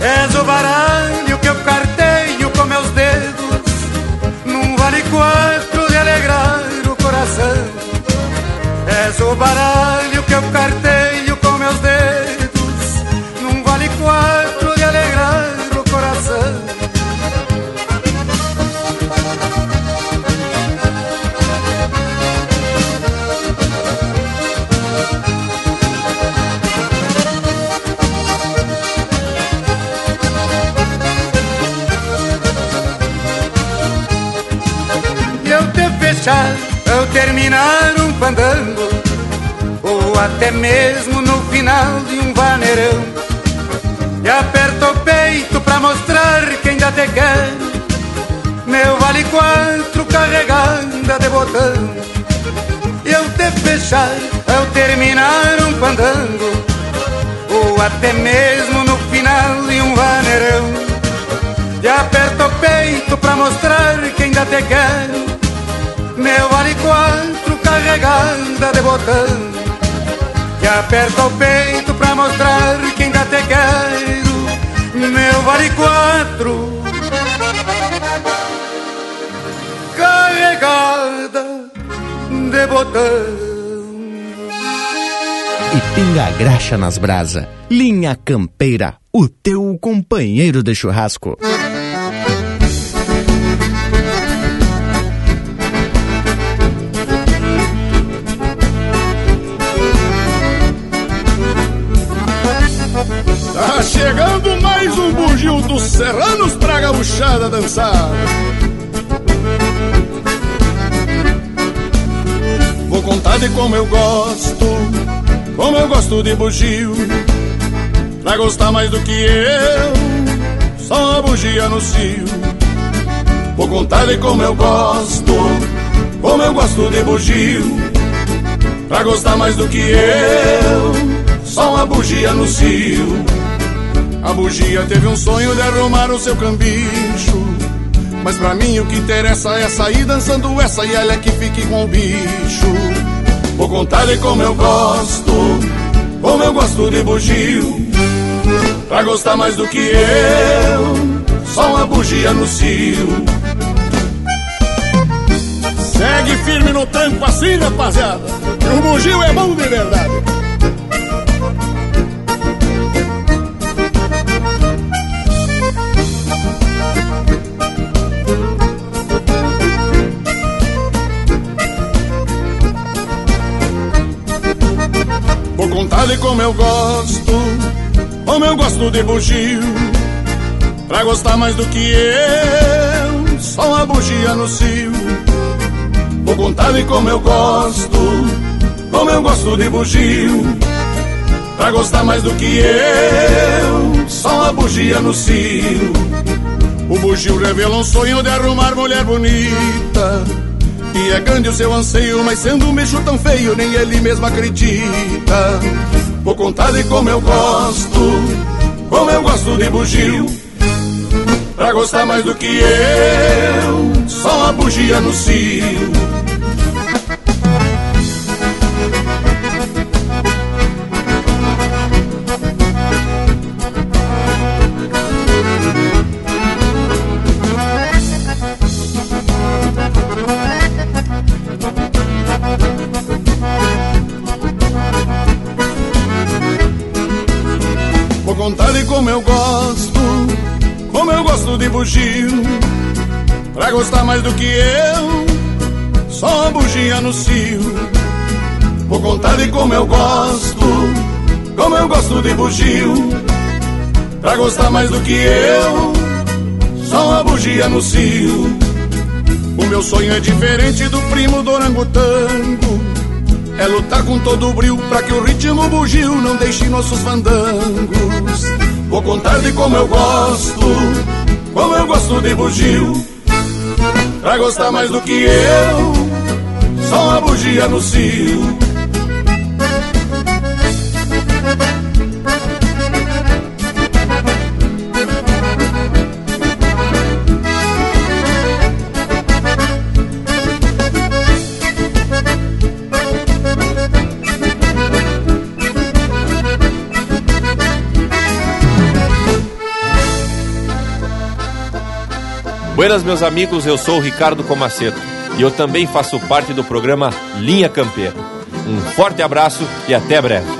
És o baralho que eu carteio com meus dedos. Num vale quatro de alegrar o coração. És o baralho ao terminar um fandango Ou até mesmo no final de um vaneirão. E aperta o peito pra mostrar quem ainda te quer Meu vale quatro carregada de botão. E eu te fechar ao terminar um fandango Ou até mesmo no final de um vaneirão. E aperta ainda te quero Meu vale quatro carregada de botão Que aperta o peito pra mostrar que ainda te quero Meu vale quatro Carregada de botão e pinga a graxa nas brasa. Linha Campeira, o teu companheiro de churrasco. Gauchada dançar. Vou contar de como eu gosto como eu gosto de bugio, pra gostar mais do que eu, só uma bugia no cio. Vou contar-lhe como eu gosto, como eu gosto de bugio, pra gostar mais do que eu, só uma bugia no cio. A bugia teve um sonho de arrumar o seu cambicho. Mas pra mim o que interessa é sair dançando essa e ela é que fique com o bicho. Vou contar-lhe como eu gosto, como eu gosto de bugio. Pra gostar mais do que eu, só uma bugia no cio. Segue firme no tranco assim, rapaziada. Que o bugio é bom de verdade. Contar-lhe como eu gosto, como eu gosto de bugio. Pra gostar mais do que eu, só uma bugia no cio. Vou contar-lhe como eu gosto, como eu gosto de bugio. Pra gostar mais do que eu, só uma bugia no cio. O bugio revela um sonho de arrumar mulher bonita e é grande o seu anseio, mas sendo um bicho tão feio, nem ele mesmo acredita. Vou contar-lhe como eu gosto, como eu gosto de bugio. Pra gostar mais do que eu, só uma bugia no cio. Bugio. Pra gostar mais do que eu, só uma bugia no cio. Vou contar de como eu gosto, como eu gosto de bugio. Pra gostar mais do que eu, só uma bugia no cio. O meu sonho é diferente do primo do orangotango. É lutar com todo o brilho pra que o ritmo bugio não deixe nossos fandangos. Vou contar de como eu gosto, como eu gosto de bugio. Pra gostar mais do que eu, só uma bugia no cio. Buenas, meus amigos, eu sou o Ricardo Comaceto e eu também faço parte do programa Linha Campeira. Um forte abraço e até breve.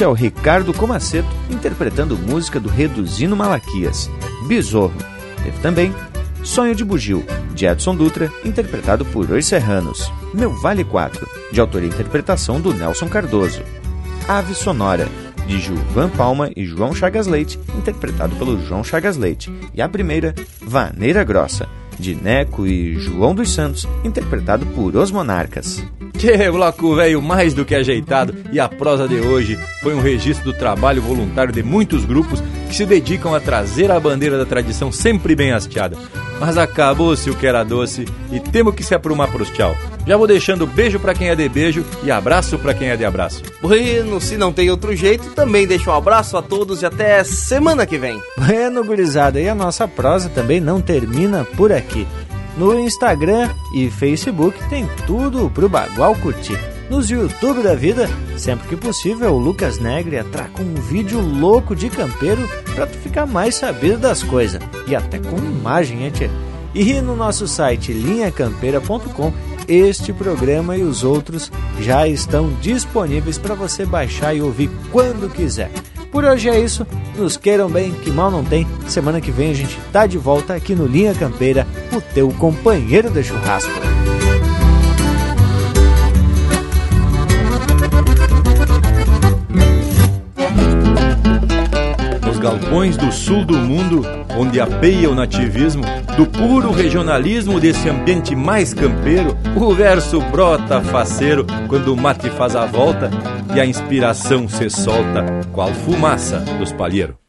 Sequência, o Ricardo Comaceto interpretando música do Reduzino Malaquias, Besouro. Teve também Sonho de Bugio, de Edson Dutra, interpretado por Os Serranos. Meu Vale 4, de autoria e interpretação do Nelson Cardoso. Ave Sonora, de Gilvan Palma e João Chagas Leite, interpretado pelo João Chagas Leite. E a primeira, Vaneira Grossa, de Neco e João dos Santos, interpretado por Os Monarcas. Que bloco velho mais do que ajeitado! E a prosa de hoje foi um registro do trabalho voluntário de muitos grupos que se dedicam a trazer a bandeira da tradição sempre bem hasteada. Mas acabou-se o que era doce e temos que se aprumar pros tchau. Já vou deixando beijo para quem é de beijo e abraço para quem é de abraço. Bueno, se não tem outro jeito, também deixo um abraço a todos e até semana que vem. Bueno, gurizada, e a nossa prosa também não termina por aqui. No Instagram e Facebook tem tudo pro Bagual curtir. Nos YouTube da vida, sempre que possível, o Lucas Negre atraca um vídeo louco de campeiro para tu ficar mais sabido das coisas. E até com imagem, hein, tchê? E no nosso site linhacampeira.com, este programa e os outros já estão disponíveis para você baixar e ouvir quando quiser. Por hoje é isso. Nos queiram bem, que mal não tem. Semana que vem a gente tá de volta aqui no Linha Campeira, o teu companheiro de churrasco. Galpões do sul do mundo, onde apeia o nativismo, do puro regionalismo desse ambiente mais campeiro, o verso brota faceiro quando o mate faz a volta e a inspiração se solta, qual fumaça dos palheiros.